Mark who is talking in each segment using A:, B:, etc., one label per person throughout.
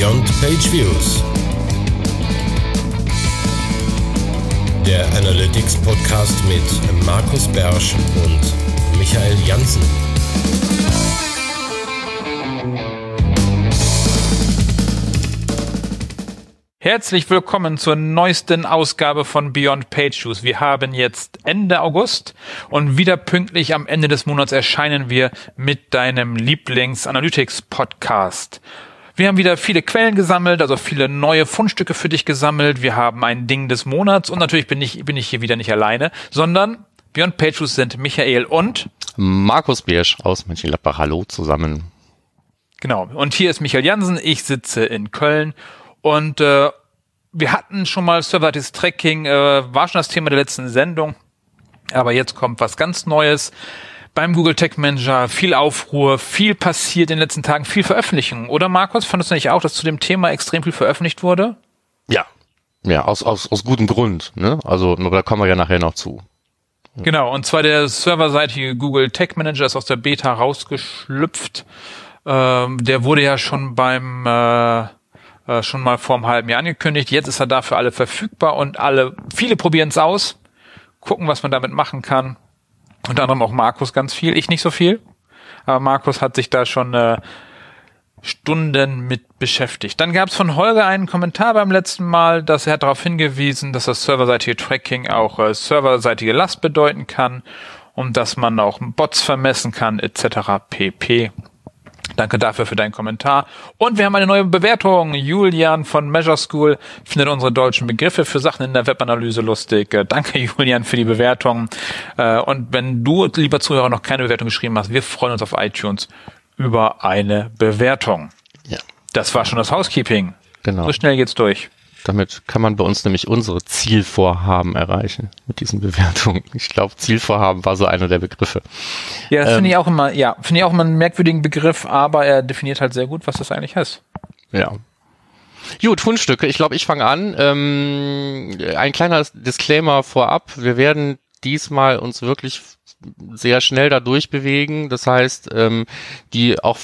A: Beyond Page Views. Der Analytics Podcast mit Markus Bersch und Michael Janssen.
B: Herzlich willkommen zur neuesten Ausgabe von Beyond Page Views. Wir haben jetzt Ende August und wieder pünktlich am Ende des Monats erscheinen wir mit deinem Lieblings-Analytics-Podcast. Wir haben wieder viele Quellen gesammelt, also viele neue Fundstücke für dich gesammelt. Wir haben ein Ding des Monats und natürlich bin ich, bin ich hier wieder nicht alleine, sondern Page Views sind Michael und
C: Markus Biersch aus Mönchengladbach. Hallo zusammen.
B: Genau. Und hier ist Michael Jansen. Ich sitze in Köln und äh, wir hatten schon mal Serverless Tracking, äh, war schon das Thema der letzten Sendung. Aber jetzt kommt was ganz Neues. Beim Google Tech Manager viel Aufruhr, viel passiert in den letzten Tagen, viel Veröffentlichung. Oder Markus, fandest du nicht auch, dass zu dem Thema extrem viel veröffentlicht wurde?
C: Ja. Ja, aus, aus, aus gutem Grund. Ne? Also, da kommen wir ja nachher noch zu.
B: Genau, und zwar der serverseitige Google Tech Manager ist aus der Beta rausgeschlüpft. Ähm, der wurde ja schon beim äh, äh, schon mal vor einem halben Jahr angekündigt. Jetzt ist er da für alle verfügbar und alle, viele probieren es aus, gucken, was man damit machen kann. Unter anderem auch Markus ganz viel, ich nicht so viel. Aber Markus hat sich da schon äh, Stunden mit beschäftigt. Dann gab es von Holger einen Kommentar beim letzten Mal, dass er darauf hingewiesen, dass das serverseitige Tracking auch äh, serverseitige Last bedeuten kann und dass man auch Bots vermessen kann etc. pp. Danke dafür für deinen Kommentar. Und wir haben eine neue Bewertung. Julian von Measure School findet unsere deutschen Begriffe für Sachen in der Webanalyse lustig. Danke, Julian, für die Bewertung. Äh, und wenn du, lieber Zuhörer, noch keine Bewertung geschrieben hast, wir freuen uns auf iTunes über eine Bewertung. Ja. Das war schon das Housekeeping. Genau. So schnell geht's durch.
C: Damit kann man bei uns nämlich unsere Zielvorhaben erreichen mit diesen Bewertungen. Ich glaube, Zielvorhaben war so einer der Begriffe.
B: Ja, das ähm, finde ich auch immer, ja, finde ich auch immer einen merkwürdigen Begriff, aber er definiert halt sehr gut, was das eigentlich heißt.
C: Ja. Gut, Fundstücke. Ich glaube, ich fange an. Ähm, ein kleiner Disclaimer vorab. Wir werden diesmal uns wirklich sehr schnell da durchbewegen. Das heißt, ähm, die auch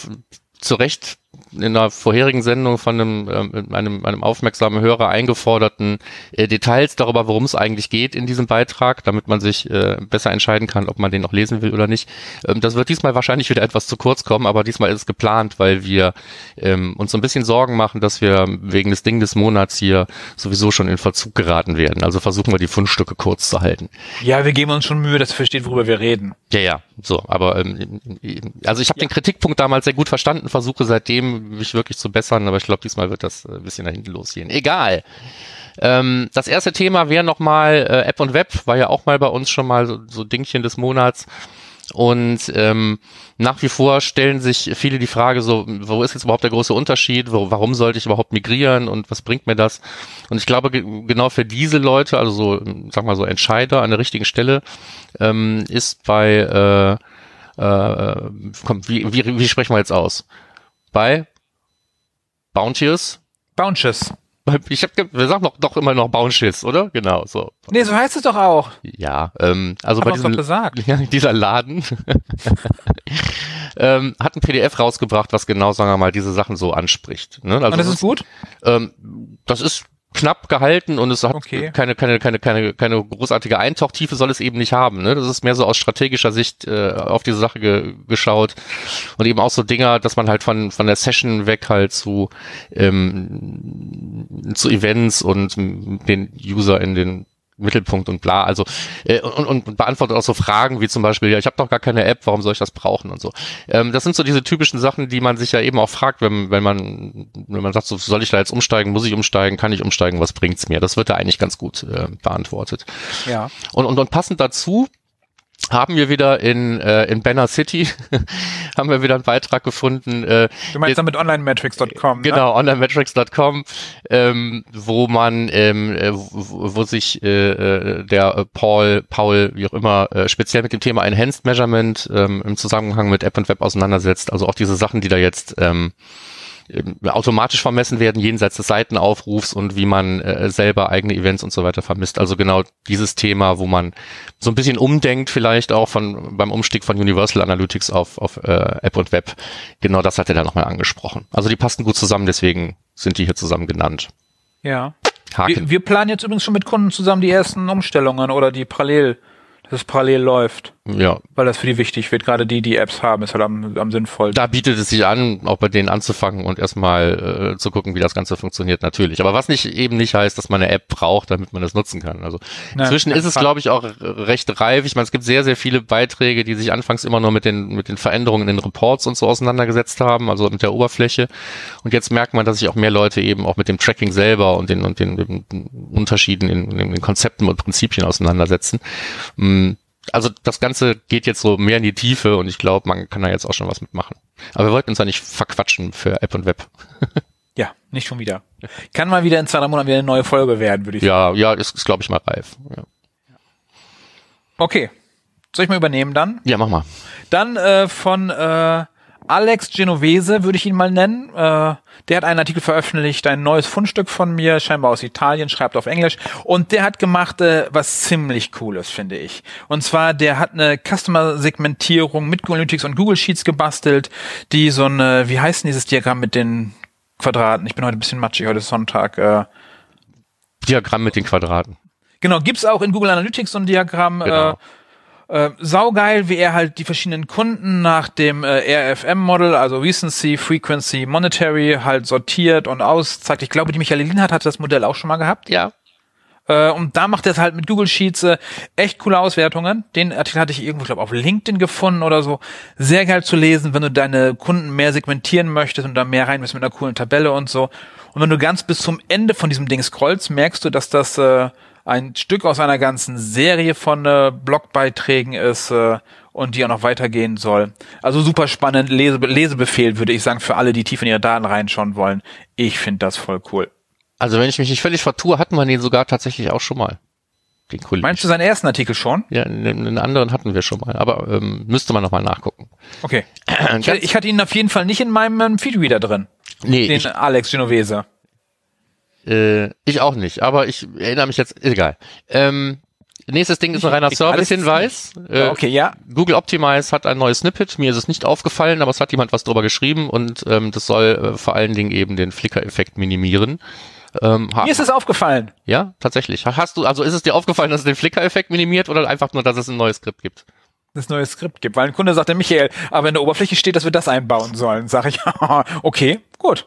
C: zu Recht in einer vorherigen Sendung von einem, ähm, einem, einem aufmerksamen Hörer eingeforderten äh, Details darüber, worum es eigentlich geht in diesem Beitrag, damit man sich äh, besser entscheiden kann, ob man den noch lesen will oder nicht. Ähm, das wird diesmal wahrscheinlich wieder etwas zu kurz kommen, aber diesmal ist es geplant, weil wir ähm, uns so ein bisschen Sorgen machen, dass wir wegen des Ding des Monats hier sowieso schon in Verzug geraten werden. Also versuchen wir die Fundstücke kurz zu halten.
B: Ja, wir geben uns schon Mühe, dass ihr versteht, worüber wir reden.
C: Ja, ja, so, aber ähm, also ich habe ja. den Kritikpunkt damals sehr gut verstanden, versuche seitdem mich wirklich zu bessern, aber ich glaube, diesmal wird das äh, ein bisschen nach hinten losgehen. Egal. Ähm, das erste Thema wäre nochmal äh, App und Web, war ja auch mal bei uns schon mal so, so Dingchen des Monats. Und ähm, nach wie vor stellen sich viele die Frage so, wo ist jetzt überhaupt der große Unterschied? Wo, warum sollte ich überhaupt migrieren und was bringt mir das? Und ich glaube, genau für diese Leute, also so, sag mal so Entscheider an der richtigen Stelle, ähm, ist bei, äh, äh, komm, wie, wie, wie sprechen wir jetzt aus? Bei Bounteous?
B: Bounteous.
C: Ich hab, wir sagen doch, doch immer noch Bounces, oder? Genau, so.
B: Nee, so heißt es doch auch.
C: Ja, ähm, also Hab bei diesem, ja, dieser Laden ähm, hat ein PDF rausgebracht, was genau, sagen wir mal, diese Sachen so anspricht. Ne? Also
B: Und das ist gut?
C: Ähm, das ist knapp gehalten und es hat okay. keine, keine, keine, keine, keine großartige Eintauchtiefe soll es eben nicht haben. Ne? Das ist mehr so aus strategischer Sicht äh, auf diese Sache ge geschaut und eben auch so Dinger, dass man halt von, von der Session weg halt zu, ähm, zu Events und den User in den Mittelpunkt und bla. Also äh, und, und beantwortet auch so Fragen wie zum Beispiel, ja, ich habe doch gar keine App, warum soll ich das brauchen und so. Ähm, das sind so diese typischen Sachen, die man sich ja eben auch fragt, wenn, wenn man wenn man sagt, so, soll ich da jetzt umsteigen, muss ich umsteigen, kann ich umsteigen, was bringt's mir? Das wird da eigentlich ganz gut äh, beantwortet.
B: Ja.
C: Und, und, und passend dazu haben wir wieder in, äh, in Banner City, haben wir wieder einen Beitrag gefunden. Äh,
B: du meinst damit onlinemetrics.com,
C: Genau, ne? onlinemetrics.com, ähm, wo man, ähm, äh, wo, wo sich äh, äh, der Paul, Paul, wie auch immer, äh, speziell mit dem Thema Enhanced Measurement ähm, im Zusammenhang mit App und Web auseinandersetzt. Also auch diese Sachen, die da jetzt ähm, automatisch vermessen werden jenseits des Seitenaufrufs und wie man äh, selber eigene Events und so weiter vermisst. Also genau dieses Thema, wo man so ein bisschen umdenkt vielleicht auch von beim Umstieg von Universal Analytics auf, auf äh, App und Web. Genau das hat er da nochmal angesprochen. Also die passen gut zusammen, deswegen sind die hier zusammen genannt.
B: Ja. Wir, wir planen jetzt übrigens schon mit Kunden zusammen die ersten Umstellungen oder die parallel, dass es parallel läuft.
C: Ja,
B: Weil das für die wichtig wird. Gerade die, die Apps haben, ist halt am, am sinnvollsten.
C: da bietet es sich an, auch bei denen anzufangen und erstmal äh, zu gucken, wie das Ganze funktioniert, natürlich. Aber was nicht eben nicht heißt, dass man eine App braucht, damit man das nutzen kann. Also
B: Nein,
C: inzwischen
B: kein
C: ist es, glaube ich, auch recht reif. Ich meine, es gibt sehr, sehr viele Beiträge, die sich anfangs immer nur mit den, mit den Veränderungen in den Reports und so auseinandergesetzt haben, also mit der Oberfläche. Und jetzt merkt man, dass sich auch mehr Leute eben auch mit dem Tracking selber und den, und den, den Unterschieden in, in den Konzepten und Prinzipien auseinandersetzen. Mm, Also das Ganze geht jetzt so mehr in die Tiefe und ich glaube, man kann da jetzt auch schon was mitmachen. Aber wir wollten uns ja nicht verquatschen für App und Web.
B: Ja, nicht schon wieder. Kann mal wieder in zwei drei Monaten wieder eine neue Folge werden, würde ich sagen.
C: Ja, ja, ist, ist glaube ich mal reif. Ja.
B: Okay. Soll ich mal übernehmen dann?
C: ja, mach mal.
B: Dann äh, von äh, Alex Genovese würde ich ihn mal nennen. Äh, der hat einen Artikel veröffentlicht, ein neues Fundstück von mir, scheinbar aus Italien, schreibt auf Englisch. Und der hat gemacht äh, was ziemlich Cooles, finde ich. Und zwar, der hat eine Customer-Segmentierung mit Google Analytics und Google Sheets gebastelt, die so eine, wie heißt denn dieses Diagramm mit den Quadraten? Ich bin heute ein bisschen matschig, heute ist Sonntag. Äh,
C: Diagramm mit den Quadraten.
B: Genau, gibt's auch in Google Analytics so ein Diagramm.
C: Genau.
B: Äh, äh, saugeil, wie er halt die verschiedenen Kunden nach dem äh, RFM-Model, also Recency, Frequency, Monetary, halt sortiert und auszeigt. Ich glaube, die Michael Linhardt hat das Modell auch schon mal gehabt.
C: Ja.
B: Äh, und da macht er es halt mit Google Sheets äh, echt coole Auswertungen. Den Artikel hatte ich irgendwo, glaube auf LinkedIn gefunden oder so. Sehr geil zu lesen, wenn du deine Kunden mehr segmentieren möchtest und da mehr rein willst mit einer coolen Tabelle und so. Und wenn du ganz bis zum Ende von diesem Ding scrollst, merkst du, dass das äh, ein Stück aus einer ganzen Serie von äh, Blogbeiträgen ist äh, und die auch noch weitergehen soll. Also super spannend, Lese Lesebefehl würde ich sagen für alle, die tief in ihre Daten reinschauen wollen. Ich finde das voll cool.
C: Also wenn ich mich nicht völlig vertue, hatten wir den sogar tatsächlich auch schon mal. Den Kollegen.
B: Meinst du seinen ersten Artikel schon?
C: Ja, einen, anderen hatten wir schon mal, aber ähm, müsste man nochmal nachgucken.
B: Okay. Ich, ich hatte ihn auf jeden Fall nicht in meinem ähm, Feedreader drin.
C: Nee,
B: Den
C: ich,
B: Alex Genovese.
C: Äh, ich auch nicht, aber ich erinnere mich jetzt, egal. Ähm, nächstes Ding ist ein reiner Service-Hinweis. Äh,
B: okay, ja.
C: Google Optimize hat ein neues Snippet. Mir ist es nicht aufgefallen, aber es hat jemand was drüber geschrieben und ähm, das soll äh, vor allen Dingen eben den Flickr-Effekt minimieren. Ähm,
B: Mir ist es aufgefallen.
C: ja, tatsächlich. Hast du, also ist es dir aufgefallen, dass es den Flickr-Effekt minimiert oder einfach nur, dass es ein neues Skript gibt?
B: Das neue Skript gibt, weil ein Kunde sagte, Michael, aber in der Oberfläche steht, dass wir das einbauen sollen. Sag ich, okay, gut.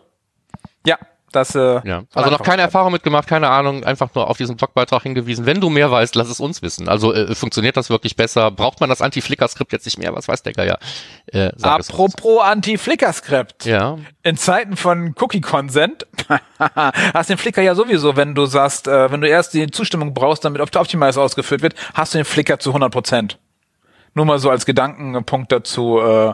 B: Ja, das äh,
C: Ja. Also noch keine. Erfahrung mitgemacht, keine Ahnung, einfach nur auf diesen Blogbeitrag hingewiesen. Wenn du mehr weißt, lass es uns wissen. Also äh, funktioniert das wirklich besser? Braucht man das Anti-Flickr-Skript jetzt nicht mehr? Was weiß der Geier? Äh.
B: Apropos Anti-Flickr-Skript.
C: Ja,
B: In Zeiten von Cookie-Consent hast den Flickr ja sowieso, wenn du sagst, äh, wenn du erst die Zustimmung brauchst, damit auf Optimize ausgeführt wird, hast du den Flickr zu 100 Prozent. Nur mal so als Gedankenpunkt dazu. Äh,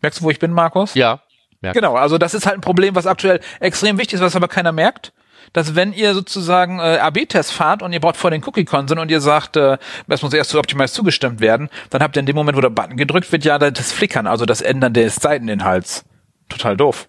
B: merkst du, wo ich bin, Markus?
C: ja. Merk.
B: Genau, also das ist halt ein Problem, was aktuell extrem wichtig ist, was aber keiner merkt. Dass wenn ihr sozusagen äh, AB-Test fahrt und ihr braucht vor den Cookie-Consent und ihr sagt, äh, es muss erst zu Optimize zugestimmt werden, dann habt ihr in dem Moment, wo der Button gedrückt wird, ja das Flickern, also das Ändern des Seiteninhalts. Total doof.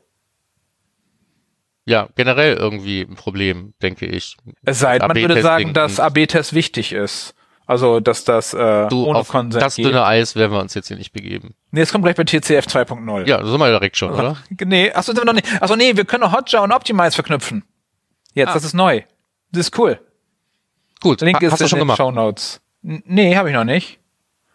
C: Ja, generell irgendwie ein Problem, denke ich.
B: Es sei denn, man würde sagen, dass AB-Test wichtig ist. Also, dass das äh,
C: Du,
B: ohne
C: auf
B: Consent
C: das
B: geht.
C: dünne Eis werden wir uns jetzt hier nicht begeben.
B: Nee, es kommt gleich bei TCF 2.0.
C: Ja, da sind wir direkt schon, oder?
B: Nee, achso, sind wir noch nicht. Achso, nee, wir können Hotjar und Optimize verknüpfen. Jetzt,
C: Ah.
B: das ist neu. Das ist cool.
C: Gut,
B: Link
C: ha-
B: ist
C: hast du
B: in
C: schon
B: den
C: gemacht.
B: Show Notes. Nee, habe ich noch nicht.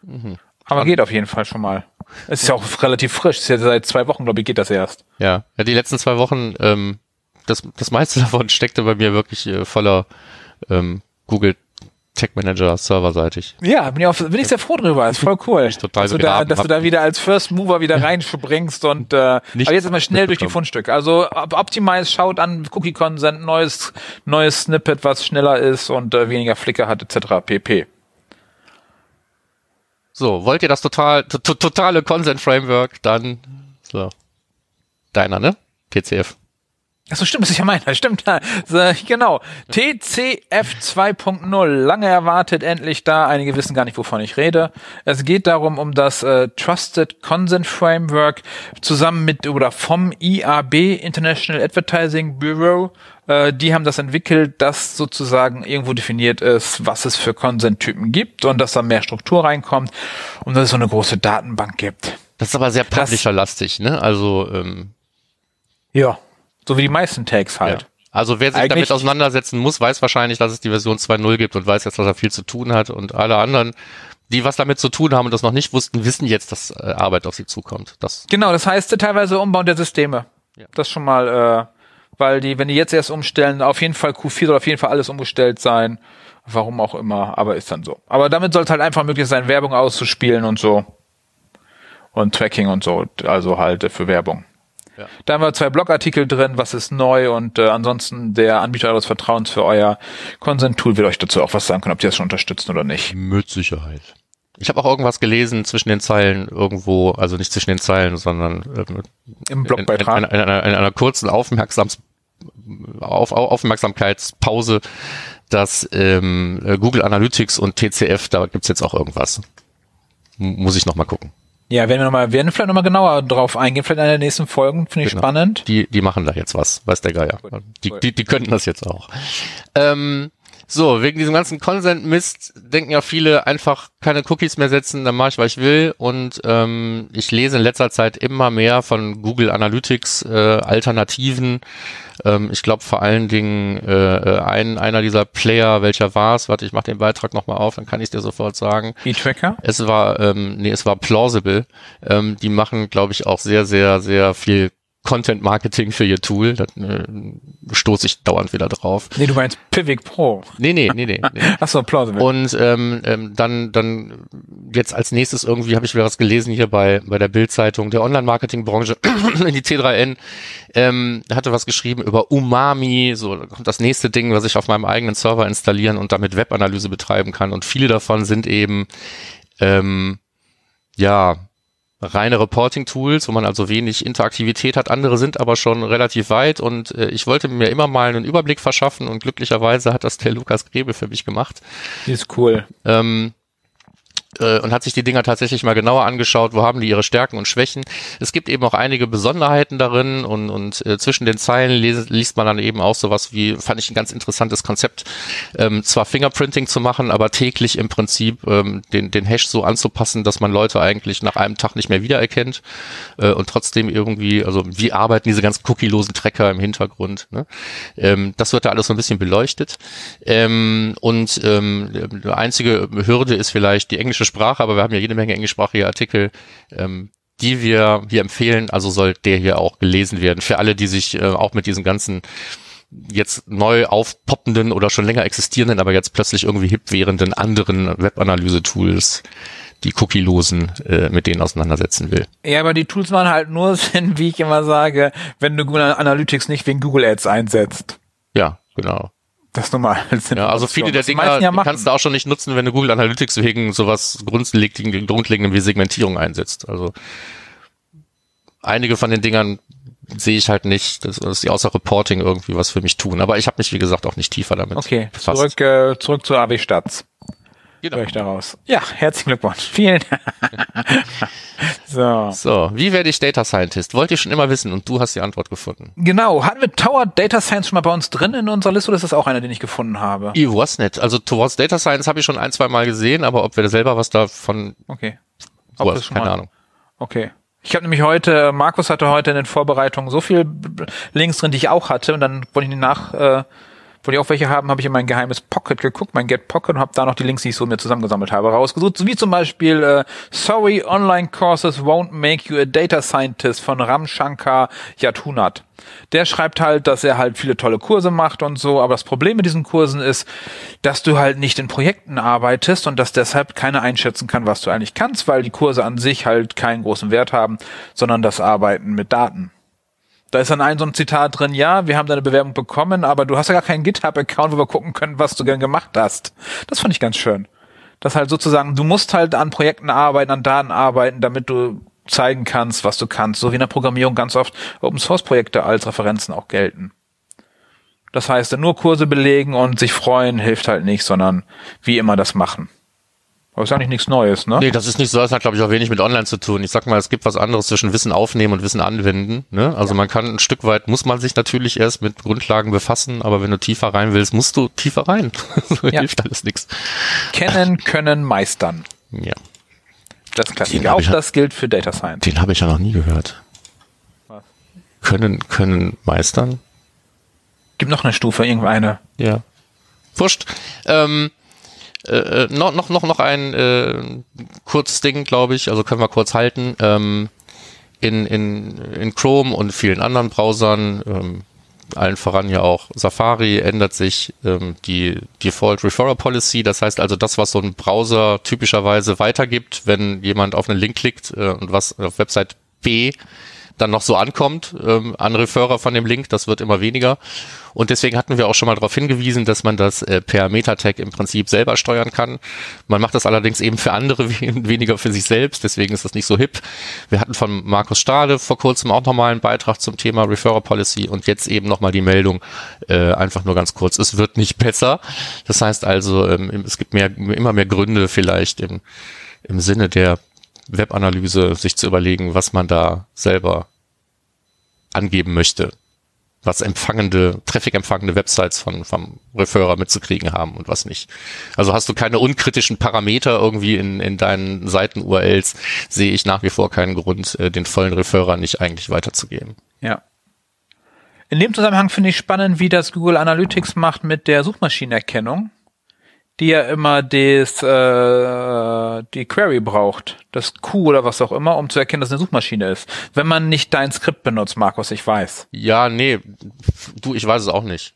C: Mhm.
B: Aber geht auf jeden Fall schon mal. Es ist ja auch relativ frisch. Es ist ja seit zwei Wochen, glaube ich, geht das erst.
C: Ja, ja die letzten zwei Wochen, ähm, das, das meiste davon steckte bei mir wirklich äh, voller ähm, Google Tech Manager serverseitig.
B: Ja, bin ich, auch, bin ich sehr froh drüber. Ist voll cool.
C: total
B: dass du, da, dass du da wieder als First Mover wieder reinspringst und äh,
C: Nicht
B: aber jetzt erstmal schnell durch die. Fundstücke. Also Op- Optimize schaut an Cookie Consent, neues neues Snippet, was schneller ist und äh, weniger Flicker hat etc. pp.
C: So, wollt ihr das total, to to- totale Consent Framework, dann so. Deiner, ne? TCF.
B: Ach so, stimmt, das ist ja meiner, stimmt. Genau. TCF 2.0, lange erwartet, endlich da. Einige wissen gar nicht, wovon ich rede. Es geht darum, um das äh, Trusted Consent Framework zusammen mit oder vom IAB, International Advertising Bureau. Äh, die haben das entwickelt, dass sozusagen irgendwo definiert ist, was es für Consent-Typen gibt und dass da mehr Struktur reinkommt und dass es so eine große Datenbank gibt.
C: Das ist aber sehr publisher-lastig, ne? Also, ähm,
B: Ja. So wie die meisten Tags halt.
C: Ja. Also wer sich
B: Eigentlich-
C: damit auseinandersetzen muss, weiß wahrscheinlich, dass es die Version 2.0 gibt und weiß jetzt, dass er viel zu tun hat. Und alle anderen, die was damit zu tun haben und das noch nicht wussten, wissen jetzt, dass äh, Arbeit auf sie zukommt. Das,
B: Genau, das heißt teilweise Umbau der Systeme.
C: Ja.
B: Das schon mal, äh, weil die, wenn die jetzt erst umstellen, auf jeden Fall Q4 soll auf jeden Fall alles umgestellt sein. Warum auch immer, aber ist dann so. Aber damit soll es halt einfach möglich sein, Werbung auszuspielen und so. Und Tracking und so, also halt äh, für Werbung.
C: Ja.
B: Da haben wir zwei Blogartikel drin, was ist neu und äh, ansonsten der Anbieter eures Vertrauens für euer Consent-Tool wird euch dazu auch was sagen können, ob die das schon unterstützen oder nicht.
C: mit Sicherheit. Ich habe auch irgendwas gelesen zwischen den Zeilen irgendwo, also nicht zwischen den Zeilen, sondern ähm,
B: Im
C: in,
B: Blogbeitrag.
C: in, in, einer, in einer kurzen Aufmerksams auf, auf, Aufmerksamkeitspause, dass ähm, äh, Google Analytics und TCF, da gibt's jetzt auch irgendwas. M muss ich noch mal gucken.
B: Ja, werden wir noch mal, werden vielleicht nochmal genauer drauf eingehen, vielleicht in der nächsten Folgen, finde ich
C: Genau.
B: spannend.
C: Die, die machen da jetzt was, weiß der Geier.
B: Gut,
C: Die,
B: cool.
C: die, die könnten das jetzt auch. Ähm, so, wegen diesem ganzen Consent-Mist denken ja viele einfach keine Cookies mehr setzen, dann mache ich, was ich will. Und ähm, ich lese in letzter Zeit immer mehr von Google Analytics äh, Alternativen. Ähm, ich glaube vor allen Dingen äh, äh, ein, einer dieser Player, welcher war es? Warte, ich mache den Beitrag nochmal auf, dann kann ich dir sofort sagen.
B: E-Tracker?
C: Es war, ähm, nee, es war plausible. Ähm, die machen, glaube ich, auch sehr, sehr, sehr viel Content Marketing für ihr Tool. Da äh, stoße ich dauernd wieder drauf.
B: Nee, du meinst Pivik Pro.
C: Nee, nee, nee, nee. nee.
B: Achso, plausible.
C: Und ähm, ähm, dann, dann jetzt als nächstes irgendwie habe ich wieder was gelesen hier bei bei der Bild-Zeitung der Online-Marketing-Branche in die T3N ähm, hatte was geschrieben über Umami. So kommt das nächste Ding, was ich auf meinem eigenen Server installieren und damit Webanalyse betreiben kann. Und viele davon sind eben ähm, ja reine Reporting-Tools, wo man also wenig Interaktivität hat. Andere sind aber schon relativ weit und äh, ich wollte mir immer mal einen Überblick verschaffen und glücklicherweise hat das der Lukas Grebe für mich gemacht.
B: Die ist cool.
C: Ähm, äh, und hat sich die Dinger tatsächlich mal genauer angeschaut, wo haben die ihre Stärken und Schwächen. Es gibt eben auch einige Besonderheiten darin und, und äh, zwischen den Zeilen les, liest man dann eben auch sowas wie, fand ich ein ganz interessantes Konzept, ähm, zwar Fingerprinting zu machen, aber täglich im Prinzip ähm, den, den Hash so anzupassen, dass man Leute eigentlich nach einem Tag nicht mehr wiedererkennt äh, und trotzdem irgendwie, also wie arbeiten diese ganzen cookielosen Tracker im Hintergrund. Ne? Ähm, das wird da alles so ein bisschen beleuchtet. Ähm, und ähm, die einzige Hürde ist vielleicht die englische Sprache, aber wir haben ja jede Menge englischsprachige Artikel, ähm, die wir hier empfehlen. Also soll der hier auch gelesen werden. Für alle, die sich äh, auch mit diesen ganzen jetzt neu aufpoppenden oder schon länger existierenden, aber jetzt plötzlich irgendwie hip währenden anderen Webanalyse-Tools, die cookielosen, äh, mit denen auseinandersetzen will.
B: Ja, aber die Tools machen halt nur Sinn, wie ich immer sage, wenn du Google Analytics nicht wegen Google Ads einsetzt.
C: Ja, genau.
B: Das ist normal.
C: Ja, also viele der Dinger
B: ja
C: kannst du auch schon nicht nutzen, wenn du Google Analytics wegen sowas grundlegenden, grundlegenden wie Segmentierung einsetzt. Also einige von den Dingern sehe ich halt nicht, dass, dass die außer Reporting irgendwie was für mich tun. Aber ich habe mich, wie gesagt, auch nicht tiefer damit
B: Okay,
C: befasst.
B: zurück, äh, zurück zu AW Stats.
C: Genau.
B: Höre ich daraus. Ja, herzlichen Glückwunsch. Vielen Dank. so.
C: So, wie werde ich Data Scientist? Wollt ihr schon immer wissen und du hast die Antwort gefunden.
B: Genau. Hatten wir Tower Data Science schon mal bei uns drin in unserer Liste oder ist das auch einer, den ich gefunden habe?
C: Ich weiß nicht. Also Towards Data Science habe ich schon ein, zwei Mal gesehen, aber ob wir selber was davon
B: Okay. Ob
C: was, keine
B: mal-
C: Ahnung.
B: Okay. Ich habe nämlich heute, Markus hatte heute in den Vorbereitungen so viel Links drin, die ich auch hatte und dann wollte ich die nach, äh, wollte ich auch welche haben, habe ich in mein geheimes Pocket geguckt, mein Get Pocket und habe da noch die Links, die ich so mir zusammengesammelt habe, rausgesucht, wie zum Beispiel äh, Sorry, Online Courses won't make you a data scientist von Ram Shankar Yatunat. Der schreibt halt, dass er halt viele tolle Kurse macht und so, aber das Problem mit diesen Kursen ist, dass du halt nicht in Projekten arbeitest und dass deshalb keiner einschätzen kann, was du eigentlich kannst, weil die Kurse an sich halt keinen großen Wert haben, sondern das Arbeiten mit Daten. Da ist dann ein so ein Zitat drin, ja, wir haben deine Bewerbung bekommen, aber du hast ja gar keinen GitHub-Account, wo wir gucken können, was du gern gemacht hast. Das fand ich ganz schön. Das halt sozusagen, du musst halt an Projekten arbeiten, an Daten arbeiten, damit du zeigen kannst, was du kannst. So wie in der Programmierung ganz oft Open-Source-Projekte als Referenzen auch gelten. Das heißt, nur Kurse belegen und sich freuen hilft halt nicht, sondern wie immer das machen. Aber ist eigentlich nichts Neues, ne?
C: Nee, das ist nicht so, das hat, glaube ich, auch wenig mit Online zu tun. Ich sag mal, es gibt was anderes zwischen Wissen aufnehmen und Wissen anwenden. Ne? Also man kann ein Stück weit, muss man sich natürlich erst mit Grundlagen befassen, aber wenn du tiefer rein willst, musst du tiefer rein. so
B: Ja.
C: hilft alles nichts.
B: Kennen, können, meistern.
C: Ja.
B: Das
C: Den
B: Klassiker. Auch
C: ja-
B: das gilt für Data Science.
C: Den habe ich ja noch nie gehört.
B: Was?
C: können, können meistern.
B: Gibt noch eine Stufe, irgendeine.
C: Ja. Wurscht. Ähm, äh, äh noch, noch, noch, noch ein äh, kurzes Ding, glaube ich, also können wir kurz halten. Ähm, in, in, in Chrome und vielen anderen Browsern, ähm, allen voran ja auch Safari, ändert sich ähm, die Default Referrer Policy. Das heißt also das, was so ein Browser typischerweise weitergibt, wenn jemand auf einen Link klickt äh, und was auf Website B dann noch so ankommt ähm, an Referrer von dem Link, das wird immer weniger. Und deswegen hatten wir auch schon mal darauf hingewiesen, dass man das äh, per Meta-Tag im Prinzip selber steuern kann. Man macht das allerdings eben für andere, weniger für sich selbst, deswegen ist das nicht so hip. Wir hatten von Markus Stade vor kurzem auch nochmal einen Beitrag zum Thema Referrer Policy und jetzt eben nochmal die Meldung, äh, einfach nur ganz kurz, es wird nicht besser. Das heißt also, ähm, es gibt mehr, immer mehr Gründe vielleicht im, im Sinne der Webanalyse sich zu überlegen, was man da selber angeben möchte, was empfangende, traffic-empfangende Websites von, vom Referrer mitzukriegen haben und was nicht. Also hast du keine unkritischen Parameter irgendwie in, in deinen Seiten-URLs, sehe ich nach wie vor keinen Grund, äh, den vollen Referrer nicht eigentlich weiterzugeben.
B: Ja. In dem Zusammenhang finde ich spannend, wie das Google Analytics macht mit der Suchmaschinenerkennung die ja immer des, äh, die Query braucht, das Q oder was auch immer, um zu erkennen, dass eine Suchmaschine ist. Wenn man nicht dein Skript benutzt, Markus, ich weiß.
C: Ja, nee, du, ich weiß es auch nicht.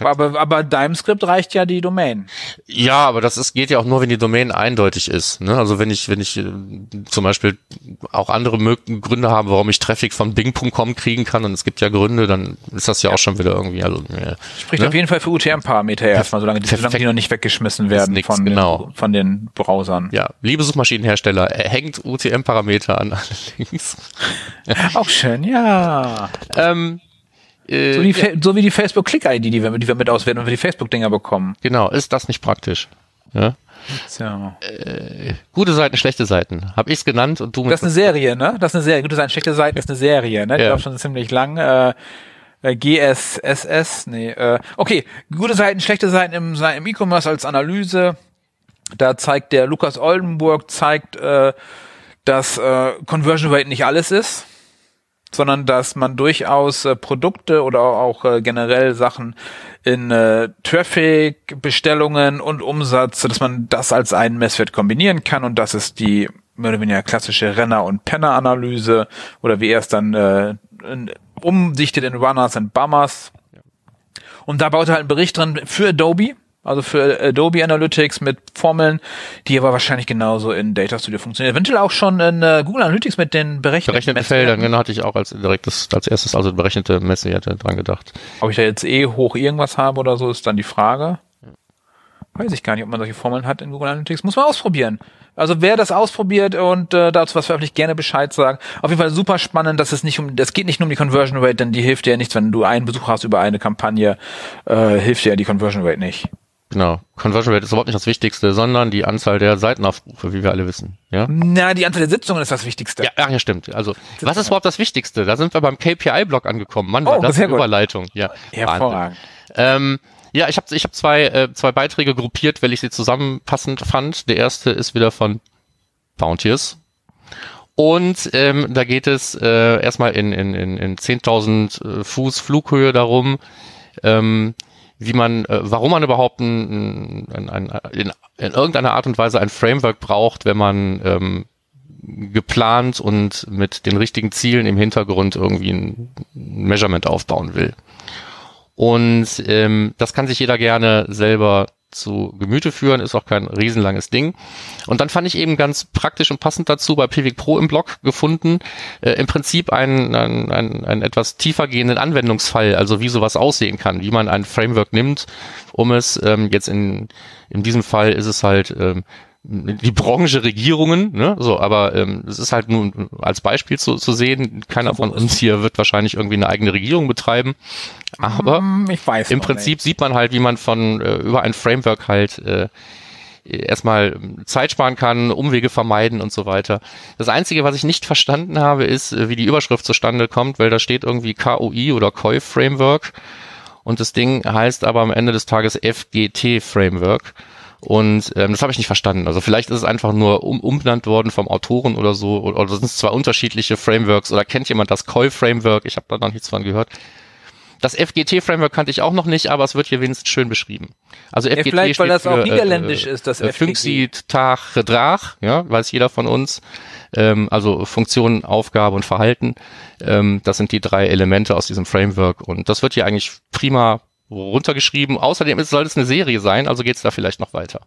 B: Aber, aber deinem Skript reicht ja die Domain.
C: Ja, aber das ist, geht ja auch nur, wenn die Domain eindeutig ist. Ne? Also wenn ich, wenn ich äh, zum Beispiel auch andere Gründe habe, warum ich Traffic von Bing.com kriegen kann und es gibt ja Gründe, dann ist das ja, ja. auch schon wieder irgendwie. Also,
B: ja, Spricht ne? auf jeden Fall für UTM-Parameter erstmal, solange die, solange die noch nicht weggeschmissen werden nix, von, genau. den, von den Browsern.
C: Ja, liebe Suchmaschinenhersteller, hängt UTM-Parameter an alle Links.
B: auch schön, ja. Ähm, äh, so, wie, ja. so wie die Facebook-Click-ID, die wir, die wir mit auswerten und wir die Facebook-Dinger bekommen.
C: Genau, ist das nicht praktisch? Ja. Tja. Äh, gute Seiten, schlechte Seiten. Hab ich's genannt und du
B: Das ist eine Serie, ne? Das ist eine Serie. Gute Seiten, schlechte Seiten ist eine Serie, ne? Die ja. läuft schon ziemlich lang. Äh, äh GSSS, nee, äh, okay, gute Seiten, schlechte Seiten im, im E-Commerce als Analyse. Da zeigt der Lukas Oldenburg, zeigt, äh, dass äh, Conversion Rate nicht alles ist sondern dass man durchaus äh, Produkte oder auch äh, generell Sachen in äh, Traffic, Bestellungen und Umsatz, dass man das als einen Messwert kombinieren kann und das ist die mehr oder weniger klassische Renner- und Penner-Analyse oder wie er es dann äh, in, umdichtet in Runners und Bummers. Und da baut er halt einen Bericht drin für Adobe, also für Adobe Analytics mit Formeln, die aber wahrscheinlich genauso in Data Studio funktionieren. Eventuell auch schon in äh, Google Analytics mit den berechneten,
C: berechneten Feldern. Genau, hatte ich auch als direktes, als erstes, also berechnete Messwerte dran gedacht.
B: Ob ich da jetzt eh hoch irgendwas habe oder so, ist dann die Frage. Weiß ich gar nicht, ob man solche Formeln hat in Google Analytics. Muss man ausprobieren. Also wer das ausprobiert und äh, dazu was veröffentlicht, gerne Bescheid sagen. Auf jeden Fall super spannend, dass es nicht um, das geht nicht nur um die Conversion Rate, denn die hilft dir ja nichts, wenn du einen Besuch hast über eine Kampagne, äh, hilft dir ja die Conversion Rate nicht.
C: Genau. Conversion Rate ist überhaupt nicht das Wichtigste, sondern die Anzahl der Seitenaufrufe, wie wir alle wissen. Ja?
B: Na, die Anzahl der Sitzungen ist das Wichtigste.
C: Ja, ach, ja stimmt. Also, was ist überhaupt das Wichtigste? Da sind wir beim KPI-Block angekommen. Mann, war oh, das eine Überleitung. Ja,
B: Hervorragend.
C: Ähm, ja, ich habe ich hab zwei, äh, zwei Beiträge gruppiert, weil ich sie zusammenpassend fand. Der erste ist wieder von Bounteous. Und ähm, da geht es äh, erstmal in, in, in, in 10.000 äh, Fuß Flughöhe darum, ähm, wie man, äh, warum man überhaupt ein, ein, ein, in, in irgendeiner Art und Weise ein Framework braucht, wenn man ähm, geplant und mit den richtigen Zielen im Hintergrund irgendwie ein Measurement aufbauen will. Und ähm, das kann sich jeder gerne selber zu Gemüte führen, ist auch kein riesenlanges Ding. Und dann fand ich eben ganz praktisch und passend dazu bei Pivik Pro im Blog gefunden, äh, im Prinzip einen, einen, einen, einen etwas tiefer gehenden Anwendungsfall, also wie sowas aussehen kann, wie man ein Framework nimmt, um es ähm, jetzt in, in diesem Fall ist es halt ähm, die Branche Regierungen, ne? So, aber ähm, es ist halt nur als Beispiel zu, zu sehen. Keiner von uns hier wird wahrscheinlich irgendwie eine eigene Regierung betreiben. Aber mm, im Prinzip nicht. sieht man halt, wie man von äh, über ein Framework halt äh, erstmal Zeit sparen kann, Umwege vermeiden und so weiter. Das Einzige, was ich nicht verstanden habe, ist, äh, wie die Überschrift zustande kommt, weil da steht irgendwie KOI oder KOI Framework und das Ding heißt aber am Ende des Tages FGT Framework. Und ähm, das habe ich nicht verstanden. Also vielleicht ist es einfach nur um, umbenannt worden vom Autoren oder so, oder, oder sind es zwei unterschiedliche Frameworks oder kennt jemand das Koi-Framework? Ich habe da noch nichts von gehört. Das FGT-Framework kannte ich auch noch nicht, aber es wird hier wenigstens schön beschrieben. Also
B: Ja,
C: FGT
B: vielleicht, weil das auch
C: für,
B: niederländisch
C: äh,
B: ist, das
C: äh,
B: FGT.
C: Funksied, Tag, Gedrag, ja, weiß jeder von uns. Ähm, also Funktion, Aufgabe und Verhalten. Ähm, das sind die drei Elemente aus diesem Framework und das wird hier eigentlich prima runtergeschrieben. Außerdem soll es eine Serie sein, also geht's da vielleicht noch weiter.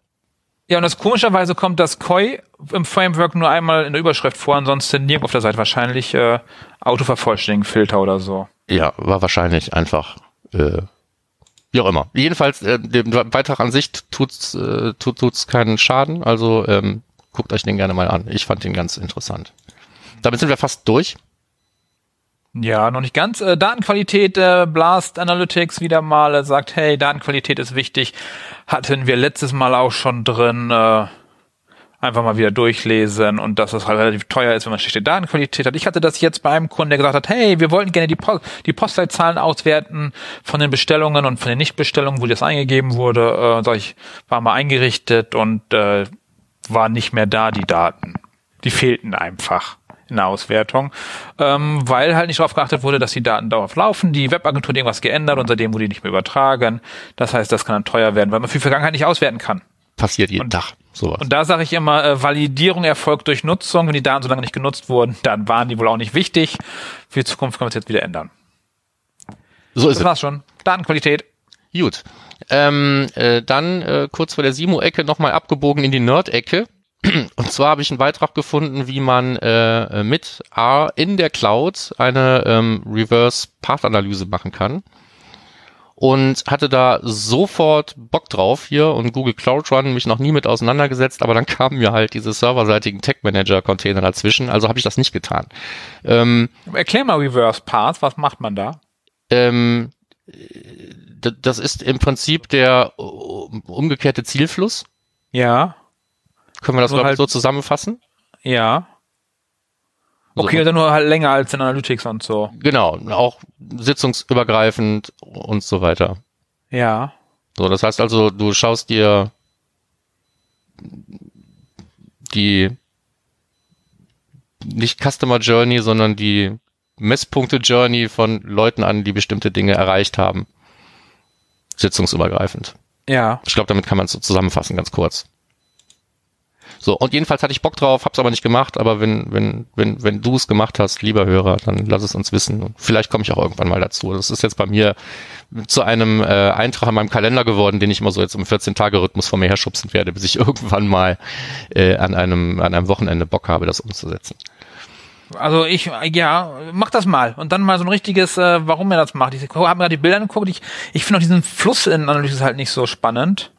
B: Ja, und das komischerweise kommt das Koi im Framework nur einmal in der Überschrift vor, ansonsten nirgendwo auf der Seite. Wahrscheinlich äh, Autovervollständigen Filter oder so.
C: Ja, war wahrscheinlich einfach, äh, wie auch immer. Jedenfalls, äh, dem Beitrag an sich tut's, äh, tut, tut's keinen Schaden, also ähm, guckt euch den gerne mal an. Ich fand den ganz interessant. Damit sind wir fast durch.
B: Ja, noch nicht ganz. Äh, Datenqualität, äh, Blast Analytics wieder mal äh, sagt, hey, Datenqualität ist wichtig. Hatten wir letztes Mal auch schon drin. Äh, einfach mal wieder durchlesen und dass das halt relativ teuer ist, wenn man schlechte Datenqualität hat. Ich hatte das jetzt bei einem Kunden, der gesagt hat, hey, wir wollten gerne die, Post die Postleitzahlen auswerten von den Bestellungen und von den Nichtbestellungen, wo das eingegeben wurde. Äh, sag ich, war mal eingerichtet und äh, war nicht mehr da, die Daten. Die fehlten einfach in der Auswertung, ähm, weil halt nicht darauf geachtet wurde, dass die Daten dauerhaft laufen. Die Webagentur hat irgendwas geändert und seitdem wurde die nicht mehr übertragen. Das heißt, das kann dann teuer werden, weil man für die Vergangenheit nicht auswerten kann.
C: Passiert jeden
B: Und-
C: Tag, sowas.
B: Und da sage ich immer, äh, Validierung erfolgt durch Nutzung. Wenn die Daten so lange nicht genutzt wurden, dann waren die wohl auch nicht wichtig. Für die Zukunft können wir es jetzt wieder ändern.
C: so ist
B: Das
C: es.
B: war's schon. Datenqualität.
C: Gut. Ähm, äh, dann äh, kurz vor der Simo-Ecke nochmal abgebogen in die Nerd-Ecke. Und zwar habe ich einen Beitrag gefunden, wie man äh, mit R in der Cloud eine ähm, Reverse Path Analyse machen kann. Und hatte da sofort Bock drauf hier und Google Cloud Run mich noch nie mit auseinandergesetzt, aber dann kamen mir halt diese serverseitigen Tech Manager Container dazwischen, also habe ich das nicht getan. Ähm,
B: Erklär mal Reverse Path. Was macht man da?
C: ähm, das ist im Prinzip der um- umgekehrte Zielfluss.
B: Ja,
C: Können wir das
B: So
C: glaub ich,
B: halt-
C: so zusammenfassen?
B: ja.
C: So.
B: Okay, dann nur halt länger als in Analytics und so.
C: Genau, auch sitzungsübergreifend und so weiter.
B: Ja.
C: So, das heißt also, du schaust dir die nicht Customer Journey, sondern die Messpunkte Journey von Leuten an, die bestimmte Dinge erreicht haben. Sitzungsübergreifend.
B: Ja.
C: Ich glaube, damit kann man es so zusammenfassen, ganz kurz. So, und jedenfalls hatte ich Bock drauf, hab's aber nicht gemacht, aber wenn, wenn, wenn, wenn du es gemacht hast, lieber Hörer, dann lass es uns wissen. Und vielleicht komme ich auch irgendwann mal dazu. Das ist jetzt bei mir zu einem äh, Eintrag in meinem Kalender geworden, den ich immer so jetzt im 14-Tage-Rhythmus vor mir herschubsen werde, bis ich irgendwann mal äh, an einem, an einem Wochenende Bock habe, das umzusetzen.
B: Also ich, ja, mach das mal. Und dann mal so ein richtiges, äh, warum er das macht. Ich habe mir gerade die Bilder angeguckt. Ich, ich finde auch diesen Fluss in Analysis halt nicht so spannend.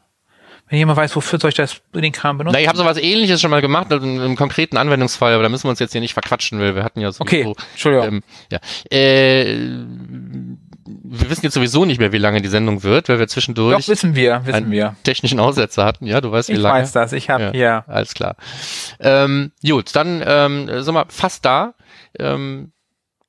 B: Wenn jemand weiß, wofür soll ich das, den Kram benutzen?
C: Na, ich habe sowas ähnliches schon mal gemacht, also einem konkreten Anwendungsfall, aber da müssen wir uns jetzt hier nicht verquatschen, weil wir hatten ja
B: Okay,
C: sowieso,
B: Entschuldigung.
C: ähm, ja. Äh, wir wissen jetzt sowieso nicht mehr, wie lange die Sendung wird, weil wir zwischendurch
B: Doch, wissen wir, wissen
C: einen
B: wir.
C: technischen Aussetzer hatten. Ja, du weißt, wie
B: Ich
C: lange.
B: weiß das. Ich habe
C: Ja,
B: hier.
C: Alles klar. Ähm, gut, dann ähm, sind wir fast da. Ähm,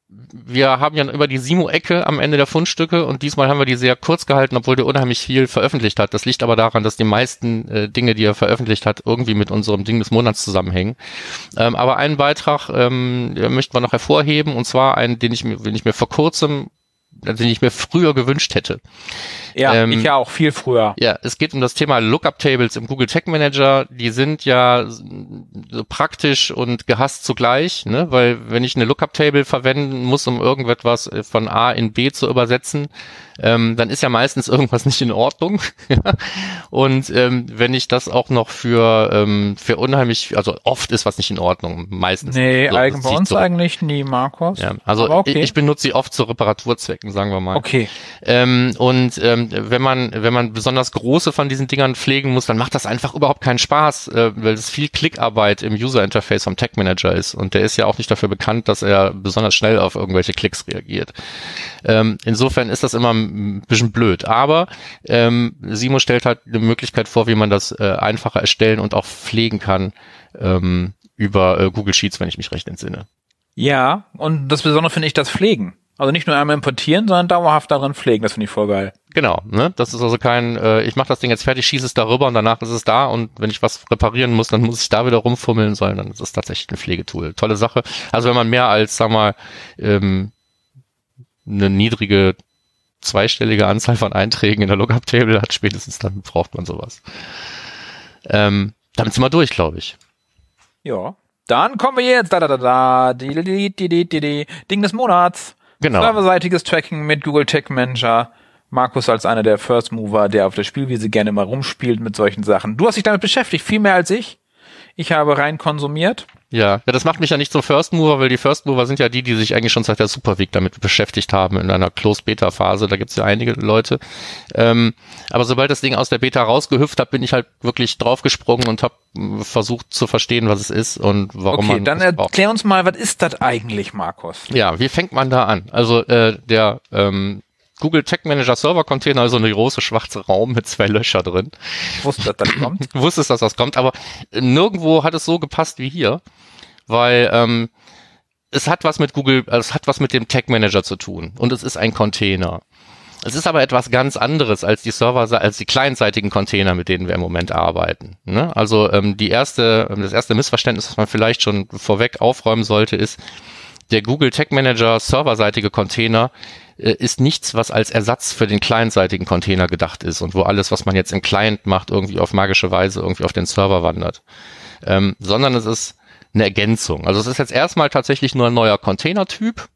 C: wir haben ja über die Simo-Ecke am Ende der Fundstücke und diesmal haben wir die sehr kurz gehalten, obwohl der unheimlich viel veröffentlicht hat. Das liegt aber daran, dass die meisten äh, Dinge, die er veröffentlicht hat, irgendwie mit unserem Ding des Monats zusammenhängen. Ähm, aber einen Beitrag ähm, möchten wir noch hervorheben und zwar einen, den ich mir, den ich mir vor kurzem, den ich mir früher gewünscht hätte.
B: Ja,
C: Ähm,
B: ich ja auch viel früher.
C: Ja, es geht um das Thema Lookup Tables im Google Tag Manager. Die sind ja so praktisch und gehasst zugleich, ne? weil wenn ich eine Lookup Table verwenden muss, um irgendetwas äh, von A in B zu übersetzen, ähm, dann ist ja meistens irgendwas nicht in Ordnung. und ähm, wenn ich das auch noch für ähm, für unheimlich, also oft ist was nicht in Ordnung, meistens.
B: Nee,
C: So,
B: bei uns
C: zurück.
B: eigentlich nie, Markus.
C: Ja, also
B: okay.
C: ich, ich benutze sie oft zu Reparaturzwecken, sagen wir mal.
B: Okay.
C: Ähm, und ähm, wenn man wenn man besonders große von diesen Dingern pflegen muss, dann macht das einfach überhaupt keinen Spaß, äh, weil es viel Klickarbeit im User Interface vom Tag Manager ist und der ist ja auch nicht dafür bekannt, dass er besonders schnell auf irgendwelche Klicks reagiert. Ähm, insofern ist das immer ein bisschen blöd, aber ähm, Simo stellt halt eine Möglichkeit vor, wie man das äh, einfacher erstellen und auch pflegen kann ähm, über äh, Google Sheets, wenn ich mich recht entsinne.
B: Ja, und das Besondere finde ich das Pflegen. Also nicht nur einmal importieren, sondern dauerhaft darin pflegen. Das finde ich voll geil.
C: Genau, ne? Das ist also kein, äh, ich mache das Ding jetzt fertig, schieße es darüber und danach ist es da und wenn ich was reparieren muss, dann muss ich da wieder rumfummeln, sondern das ist tatsächlich ein Pflegetool. Tolle Sache. Also wenn man mehr als, sag mal, ähm, eine niedrige zweistellige Anzahl von Einträgen in der Lookup-Table hat, spätestens dann braucht man sowas. Ähm, damit sind wir durch, glaube ich.
B: Ja. Dann kommen wir jetzt, da, da, da, da, die, die, die, die, die, die, Ding des Monats.
C: Genau.
B: Serverseitiges Tracking mit Google Tech Manager. Markus als einer der First Mover, der auf der Spielwiese gerne mal rumspielt mit solchen Sachen. Du hast dich damit beschäftigt, viel mehr als ich. Ich habe rein konsumiert.
C: Ja, ja, das macht mich ja nicht zum First Mover, weil die First Mover sind ja die, die sich eigentlich schon seit der Super Week damit beschäftigt haben in einer Closed Beta Phase. Da gibt's ja einige Leute. Ähm, aber sobald das Ding aus der Beta rausgehüpft hat, bin ich halt wirklich draufgesprungen und habe versucht zu verstehen, was es ist und warum
B: okay,
C: man.
B: dann erklär uns mal, was ist das eigentlich, Markus?
C: Ja, wie fängt man da an? Also äh, der ähm, Google Tech Manager Server Container, also eine große schwarze Raum mit zwei Löcher drin.
B: Wusste, dass das kommt.
C: Wusstest, dass das kommt, aber nirgendwo hat es so gepasst wie hier, weil ähm, es hat was mit Google, es hat was mit dem Tech Manager zu tun und es ist ein Container. Es ist aber etwas ganz anderes als die Server, als die clientseitigen Container, mit denen wir im Moment arbeiten. Ne? Also ähm, die erste, das erste Missverständnis, was man vielleicht schon vorweg aufräumen sollte, ist, der Google Tech Manager serverseitige Container ist nichts, was als Ersatz für den clientseitigen Container gedacht ist und wo alles, was man jetzt im Client macht, irgendwie auf magische Weise irgendwie auf den Server wandert. Ähm, sondern es ist eine Ergänzung. Also es ist jetzt erstmal tatsächlich nur ein neuer Containertyp,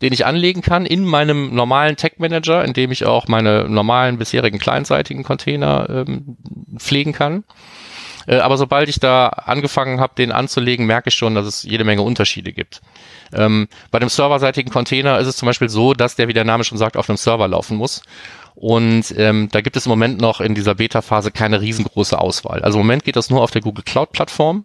C: den ich anlegen kann in meinem normalen Tech Manager, in dem ich auch meine normalen bisherigen clientseitigen Container ähm, pflegen kann. Äh, aber sobald ich da angefangen habe, den anzulegen, merke ich schon, dass es jede Menge Unterschiede gibt. Ähm, bei dem serverseitigen Container ist es zum Beispiel so, dass der, wie der Name schon sagt, auf einem Server laufen muss. Und ähm, da gibt es im Moment noch in dieser Beta-Phase keine riesengroße Auswahl. Also im Moment geht das nur auf der Google Cloud-Plattform.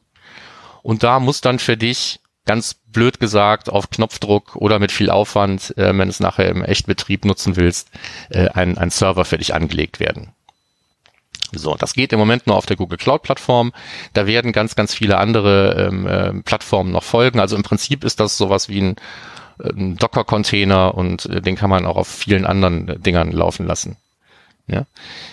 C: Und da muss dann für dich ganz blöd gesagt auf Knopfdruck oder mit viel Aufwand, äh, wenn du es nachher im Echtbetrieb nutzen willst, äh, ein, ein Server für dich angelegt werden. So, das geht im Moment nur auf der Google Cloud Plattform. Da werden ganz, ganz viele andere ähm, äh, Plattformen noch folgen. Also im Prinzip ist das sowas wie ein, ein Docker-Container und äh, den kann man auch auf vielen anderen äh, Dingern laufen lassen. Ja.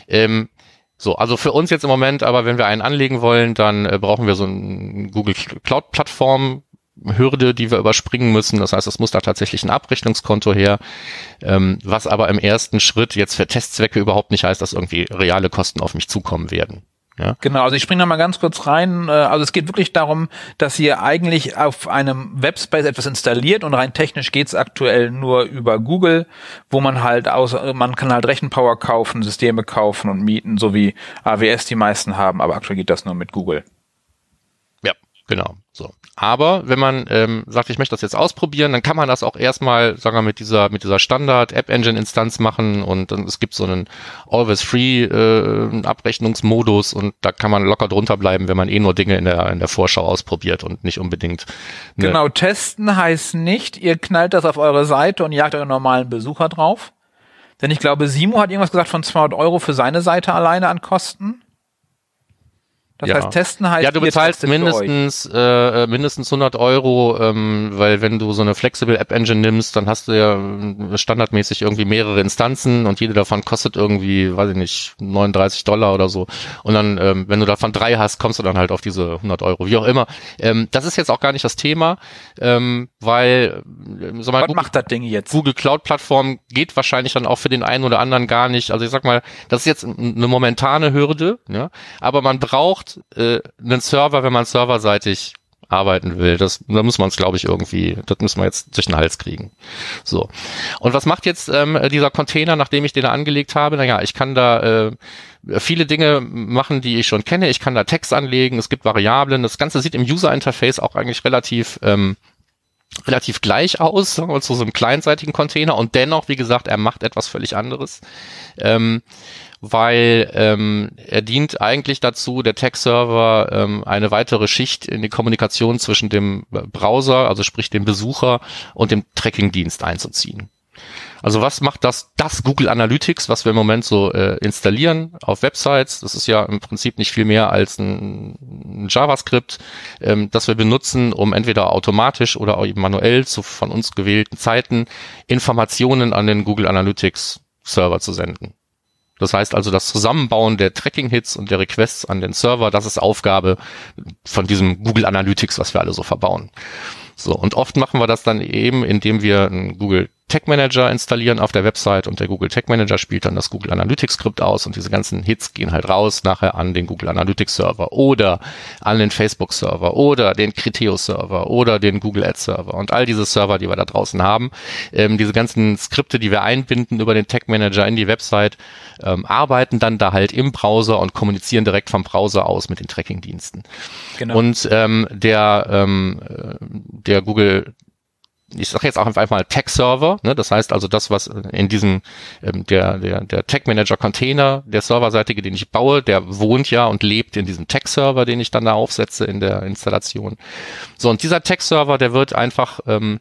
C: Ähm, so, also für uns jetzt im Moment, aber wenn wir einen anlegen wollen, dann äh, brauchen wir so ein Google Cloud Plattform Hürde, die wir überspringen müssen. Das heißt, es muss da tatsächlich ein Abrechnungskonto her, ähm, was aber im ersten Schritt jetzt für Testzwecke überhaupt nicht heißt, dass irgendwie reale Kosten auf mich zukommen werden. Ja.
B: Genau, also ich springe da mal ganz kurz rein. Äh, also es geht wirklich darum, dass ihr eigentlich auf einem Webspace etwas installiert und rein technisch geht's aktuell nur über Google, wo man halt aus, man kann halt Rechenpower kaufen, Systeme kaufen und mieten, so wie AWS die meisten haben, aber aktuell geht das nur mit Google.
C: Ja, genau. So. Aber wenn man ähm, sagt, ich möchte das jetzt ausprobieren, dann kann man das auch erstmal, sagen wir, mit dieser mit dieser Standard App Engine Instanz machen und dann, es gibt so einen Always Free äh, und da kann man locker drunter bleiben, wenn man eh nur Dinge in der in der Vorschau ausprobiert und nicht unbedingt.
B: Genau, testen heißt nicht, ihr knallt das auf eure Seite und jagt euren normalen Besucher drauf. Denn ich glaube, Simo hat irgendwas gesagt von 200 Euro für seine Seite alleine an Kosten. Das
C: ja.
B: heißt, testen heißt,
C: ja, du bezahlst mindestens äh, mindestens 100 Euro, ähm, weil wenn du so eine Flexible App Engine nimmst, dann hast du ja äh, standardmäßig irgendwie mehrere Instanzen und jede davon kostet irgendwie, weiß ich nicht, 39 Dollar oder so. Und dann, ähm, wenn du davon drei hast, kommst du dann halt auf diese 100 Euro, wie auch immer. Ähm, das ist jetzt auch gar nicht das Thema, ähm, weil
B: äh, so mal, Was Google, macht das Ding jetzt?
C: Google Cloud Plattform geht wahrscheinlich dann auch für den einen oder anderen gar nicht. Also ich sag mal, das ist jetzt eine momentane Hürde, ja, aber man braucht äh, einen Server, wenn man serverseitig arbeiten will. Das, da muss man es, glaube ich, irgendwie, das müssen wir jetzt durch den Hals kriegen. So. Und was macht jetzt ähm, dieser Container, nachdem ich den da angelegt habe? Naja, ich kann da äh, viele Dinge machen, die ich schon kenne. Ich kann da Text anlegen, es gibt Variablen. Das Ganze sieht im User-Interface auch eigentlich relativ ähm, relativ gleich aus, sagen wir, zu so einem kleinseitigen Container und dennoch, wie gesagt, er macht etwas völlig anderes. Ähm, weil ähm, er dient eigentlich dazu, der Tech-Server ähm, eine weitere Schicht in die Kommunikation zwischen dem Browser, also sprich dem Besucher und dem Tracking-Dienst einzuziehen. Also was macht das, das Google Analytics, was wir im Moment so äh, installieren auf Websites? Das ist ja im Prinzip nicht viel mehr als ein, ein JavaScript, ähm, das wir benutzen, um entweder automatisch oder auch eben manuell zu von uns gewählten Zeiten Informationen an den Google Analytics Server zu senden. Das heißt also, das Zusammenbauen der Tracking-Hits und der Requests an den Server, das ist Aufgabe von diesem Google Analytics, was wir alle so verbauen. So, und oft machen wir das dann eben, indem wir einen Google Tag Manager installieren auf der Website und der Google Tag Manager spielt dann das Google Analytics Skript aus und diese ganzen Hits gehen halt raus nachher an den Google Analytics Server oder an den Facebook Server oder den Criteo Server oder den Google Ads Server und all diese Server, die wir da draußen haben, ähm, diese ganzen Skripte, die wir einbinden über den Tag Manager in die Website, ähm, arbeiten dann da halt im Browser und kommunizieren direkt vom Browser aus mit den Tracking-Diensten. Genau. Und ähm, der ähm, äh, der Google ich sage jetzt auch einfach mal Tech-Server, ne? das heißt also das, was in diesem ähm, der der der Tech-Manager-Container der Serverseitige, den ich baue, der wohnt ja und lebt in diesem Tech-Server, den ich dann da aufsetze in der Installation. So und dieser Tech-Server, der wird einfach ähm,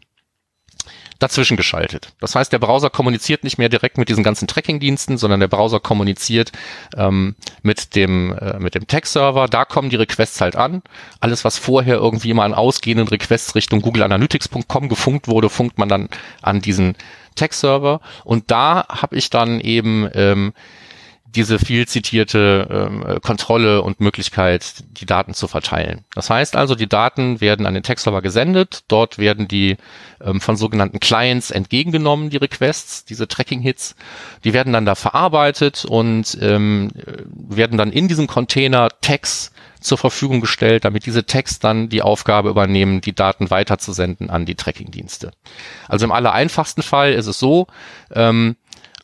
C: dazwischen geschaltet. Das heißt, der Browser kommuniziert nicht mehr direkt mit diesen ganzen Tracking-Diensten, sondern der Browser kommuniziert ähm, mit dem äh, mit dem Tech-Server. Da kommen die Requests halt an. Alles, was vorher irgendwie mal an ausgehenden Requests Richtung Google Analytics.com gefunkt wurde, funkt man dann an diesen Tech-Server. Und da habe ich dann eben ähm, diese viel zitierte ähm, Kontrolle und Möglichkeit, die Daten zu verteilen. Das heißt also, die Daten werden an den Tech-Server gesendet. Dort werden die ähm, von sogenannten Clients entgegengenommen, die Requests, diese Tracking-Hits. Die werden dann da verarbeitet und ähm, werden dann in diesem Container Tags zur Verfügung gestellt, damit diese Tags dann die Aufgabe übernehmen, die Daten weiterzusenden an die Tracking-Dienste. Also im allereinfachsten Fall ist es so, ähm,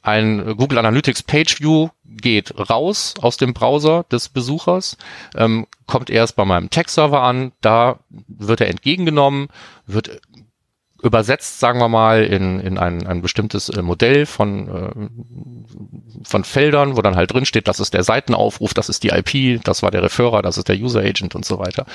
C: ein Google Analytics Page View geht raus aus dem Browser des Besuchers, ähm, kommt erst bei meinem Tech-Server an, da wird er entgegengenommen, wird übersetzt, sagen wir mal, in, in ein, ein bestimmtes äh, Modell von, äh, von Feldern, wo dann halt drin steht, das ist der Seitenaufruf, das ist die IP, das war der Referrer, das ist der User Agent und so weiter.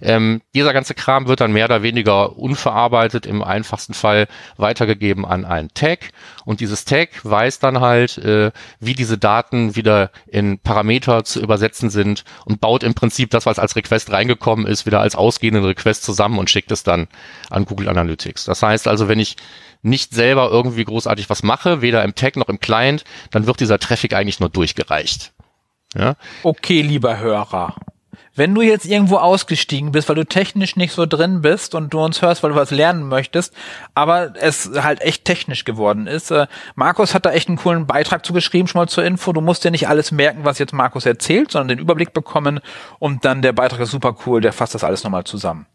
C: Ähm, dieser ganze Kram wird dann mehr oder weniger unverarbeitet im einfachsten Fall weitergegeben an einen Tag und dieses Tag weiß dann halt, äh, wie diese Daten wieder in Parameter zu übersetzen sind und baut im Prinzip das, was als Request reingekommen ist, wieder als ausgehenden Request zusammen und schickt es dann an Google Analytics. Das heißt also, wenn ich nicht selber irgendwie großartig was mache, weder im Tag noch im Client, dann wird dieser Traffic eigentlich nur durchgereicht.
B: Ja? Okay, lieber Hörer. Wenn du jetzt irgendwo ausgestiegen bist, weil du technisch nicht so drin bist und du uns hörst, weil du was lernen möchtest, aber es halt echt technisch geworden ist. Äh, Markus hat da echt einen coolen Beitrag zugeschrieben, schon mal zur Info. Du musst dir nicht alles merken, was jetzt Markus erzählt, sondern den Überblick bekommen und dann der Beitrag ist super cool, der fasst das alles nochmal zusammen.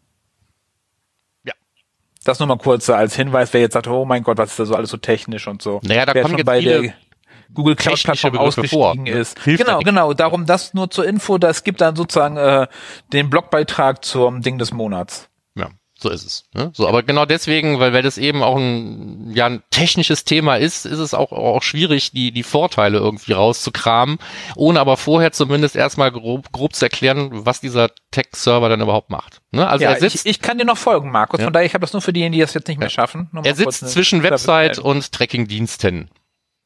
B: Das nur mal kurz als Hinweis, wer jetzt sagt, oh mein Gott, was ist da so alles so technisch und so.
C: Naja, da
B: wer
C: kommen
B: schon bei der Google Cloud Plattform ausgestiegen vor. ist. Hilft genau, genau. Darum das nur zur Info. Das gibt dann sozusagen äh, den Blogbeitrag zum Ding des Monats.
C: So ist es. Ne? So, aber genau deswegen, weil, weil das eben auch ein, ja, ein technisches Thema ist, ist es auch, auch schwierig, die, die Vorteile irgendwie rauszukramen, ohne aber vorher zumindest erstmal grob, grob zu erklären, was dieser Tech-Server dann überhaupt macht. Ne?
B: Also ja, er sitzt, ich, ich kann dir noch folgen, Markus. Ja. Von daher, ich habe das nur für diejenigen, die das jetzt nicht mehr schaffen.
C: Er sitzt zwischen Website und Tracking-Diensten.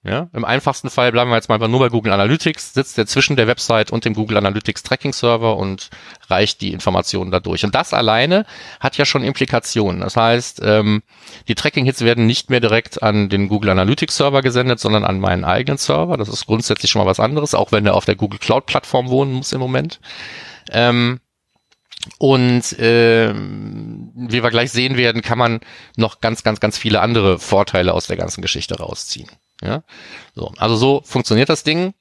C: Ja, Im einfachsten Fall bleiben wir jetzt mal nur bei Google Analytics, sitzt er zwischen der Website und dem Google Analytics Tracking Server und reicht die Informationen dadurch. Und das alleine hat ja schon Implikationen. Das heißt, ähm, die Tracking-Hits werden nicht mehr direkt an den Google Analytics Server gesendet, sondern an meinen eigenen Server. Das ist grundsätzlich schon mal was anderes, auch wenn er auf der Google Cloud Plattform wohnen muss im Moment. Ähm, und äh, wie wir gleich sehen werden, kann man noch ganz, ganz, ganz viele andere Vorteile aus der ganzen Geschichte rausziehen. Ja, so. Also so funktioniert das Ding.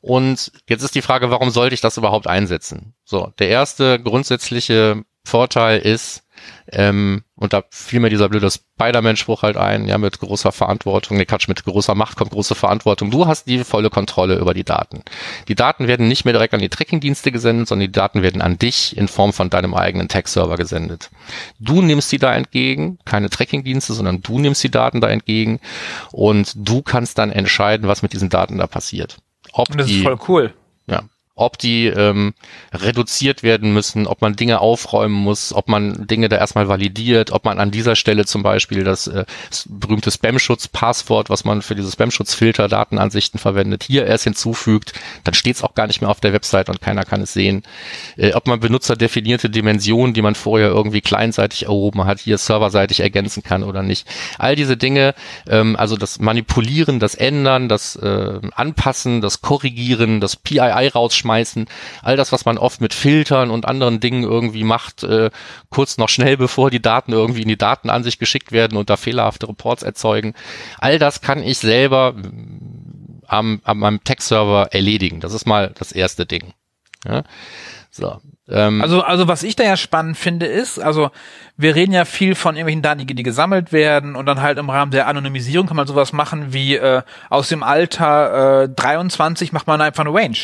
C: Und jetzt ist die Frage, warum sollte ich das überhaupt einsetzen? So, der erste grundsätzliche Vorteil ist, ähm, und da fiel mir dieser blöde Spider-Man-Spruch halt ein, ja, mit großer Verantwortung, ne Quatsch, mit großer Macht kommt große Verantwortung. Du hast die volle Kontrolle über die Daten. Die Daten werden nicht mehr direkt an die Tracking-Dienste gesendet, sondern die Daten werden an dich in Form von deinem eigenen Tech-Server gesendet. Du nimmst sie da entgegen, keine Tracking-Dienste, sondern du nimmst die Daten da entgegen und du kannst dann entscheiden, was mit diesen Daten da passiert.
B: Ob und das die, ist voll cool.
C: Ja, ob die ähm, reduziert werden müssen, ob man Dinge aufräumen muss, ob man Dinge da erstmal validiert, ob man an dieser Stelle zum Beispiel das, äh, berühmte Spam-Schutz-Passwort, was man für diese Spam-Schutz-Filter Datenansichten verwendet, hier erst hinzufügt, dann steht es auch gar nicht mehr auf der Website und keiner kann es sehen. Äh, ob man benutzerdefinierte Dimensionen, die man vorher irgendwie kleinseitig erhoben hat, hier serverseitig ergänzen kann oder nicht. All diese Dinge, ähm, also das Manipulieren, das Ändern, das äh, Anpassen, das Korrigieren, das PII rausschmeißen, rausschmeißen. All das, was man oft mit Filtern und anderen Dingen irgendwie macht, äh, kurz noch schnell bevor die Daten irgendwie in die Datenansicht geschickt werden und da fehlerhafte Reports erzeugen. All das kann ich selber mm, am, am meinem Tech-Server erledigen. Das ist mal das erste Ding. Ja?
B: So. Ähm, also, also was ich da ja spannend finde, ist, also wir reden ja viel von irgendwelchen Daten, die, die gesammelt werden und dann halt im Rahmen der Anonymisierung kann man sowas machen wie äh, aus dem Alter äh, 23 macht man einfach eine Range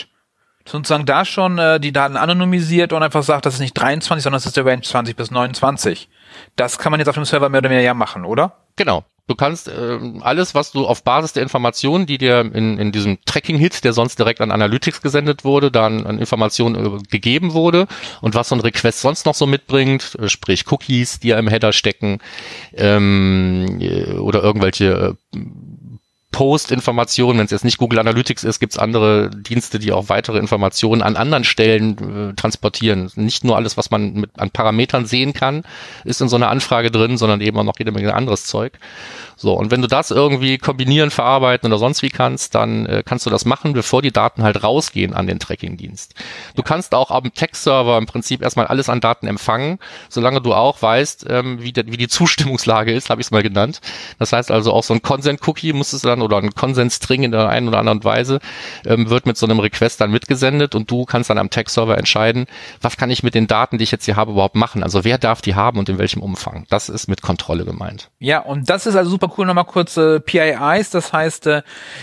B: sozusagen da schon äh, die Daten anonymisiert und einfach sagt, das ist nicht 23, sondern das ist der Range 20 bis 29. Das kann man jetzt auf dem Server mehr oder weniger ja machen, oder?
C: Genau. Du kannst äh, alles, was du auf Basis der Informationen, die dir in, in diesem Tracking-Hit, der sonst direkt an Analytics gesendet wurde, dann an Informationen äh, gegeben wurde und was so ein Request sonst noch so mitbringt, äh, sprich Cookies, die ja im Header stecken ähm, äh, oder irgendwelche äh, Post-Informationen, wenn es jetzt nicht Google Analytics ist, gibt es andere Dienste, die auch weitere Informationen an anderen Stellen äh, transportieren. Nicht nur alles, was man mit an Parametern sehen kann, ist in so einer Anfrage drin, sondern eben auch noch jede Menge anderes Zeug. So, und wenn du das irgendwie kombinieren, verarbeiten oder sonst wie kannst, dann äh, kannst du das machen, bevor die Daten halt rausgehen an den Tracking-Dienst. Du kannst auch am Text-Server im Prinzip erstmal alles an Daten empfangen, solange du auch weißt, ähm, wie, de, wie die Zustimmungslage ist, habe ich es mal genannt. Das heißt also auch so ein Consent-Cookie muss es dann oder ein Consent-String in der einen oder anderen Weise ähm, wird mit so einem Request dann mitgesendet und du kannst dann am Text-Server entscheiden, was kann ich mit den Daten, die ich jetzt hier habe, überhaupt machen. Also wer darf die haben und in welchem Umfang. Das ist mit Kontrolle gemeint.
B: Ja, und das ist also super cool. Nochmal kurz äh, PIIs, das heißt, äh,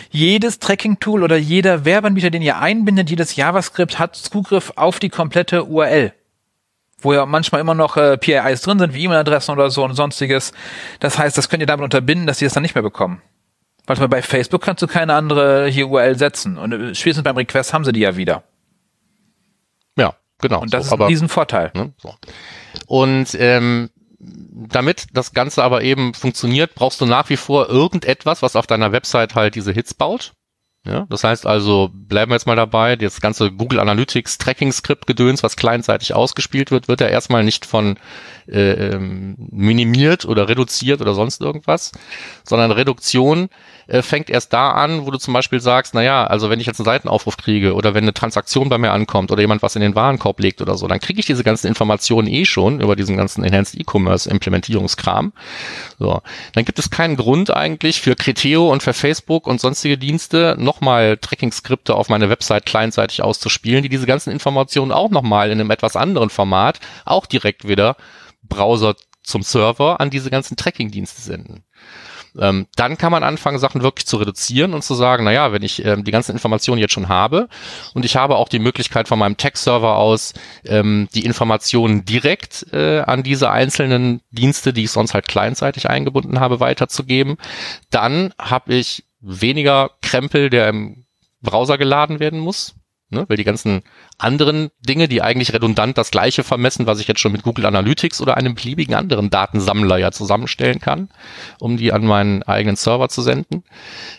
B: jedes Tracking-Tool oder jeder Werbeanbieter, den ihr einbindet, jedes JavaScript hat Zugriff auf die komplette URL wo ja manchmal immer noch äh, PIIs drin sind, wie E-Mail-Adressen oder so und sonstiges. Das heißt, das könnt ihr damit unterbinden, dass sie es dann nicht mehr bekommen. Weil bei Facebook kannst du keine andere hier URL setzen. Und äh, spätestens beim Request haben sie die ja wieder.
C: Ja, genau.
B: Und das so, ist aber, ein Riesenvorteil. Ne,
C: so. Und ähm, damit das Ganze aber eben funktioniert, brauchst du nach wie vor irgendetwas, was auf deiner Website halt diese Hits baut. Ja, das heißt also, bleiben wir jetzt mal dabei, das ganze Google Analytics Tracking Script Gedöns, was kleinseitig ausgespielt wird, wird ja erstmal nicht von äh, ähm, minimiert oder reduziert oder sonst irgendwas, sondern Reduktion äh, fängt erst da an, wo du zum Beispiel sagst, na ja, also wenn ich jetzt einen Seitenaufruf kriege oder wenn eine Transaktion bei mir ankommt oder jemand was in den Warenkorb legt oder so, dann kriege ich diese ganzen Informationen eh schon über diesen ganzen Enhanced E-Commerce Implementierungskram. So, dann gibt es keinen Grund eigentlich für Criteo und für Facebook und sonstige Dienste nochmal Tracking-Skripte auf meine Website kleinseitig auszuspielen, die diese ganzen Informationen auch nochmal in einem etwas anderen Format auch direkt wieder Browser zum Server an diese ganzen Tracking-Dienste senden. Ähm, dann kann man anfangen, Sachen wirklich zu reduzieren und zu sagen, na ja, wenn ich ähm, die ganzen Informationen jetzt schon habe und ich habe auch die Möglichkeit von meinem Tech-Server aus, ähm, die Informationen direkt äh, an diese einzelnen Dienste, die ich sonst halt kleinzeitig eingebunden habe, weiterzugeben, dann habe ich weniger Krempel, der im Browser geladen werden muss Ne? Weil die ganzen anderen Dinge, die eigentlich redundant das gleiche vermessen, was ich jetzt schon mit Google Analytics oder einem beliebigen anderen Datensammler ja zusammenstellen kann, um die an meinen eigenen Server zu senden,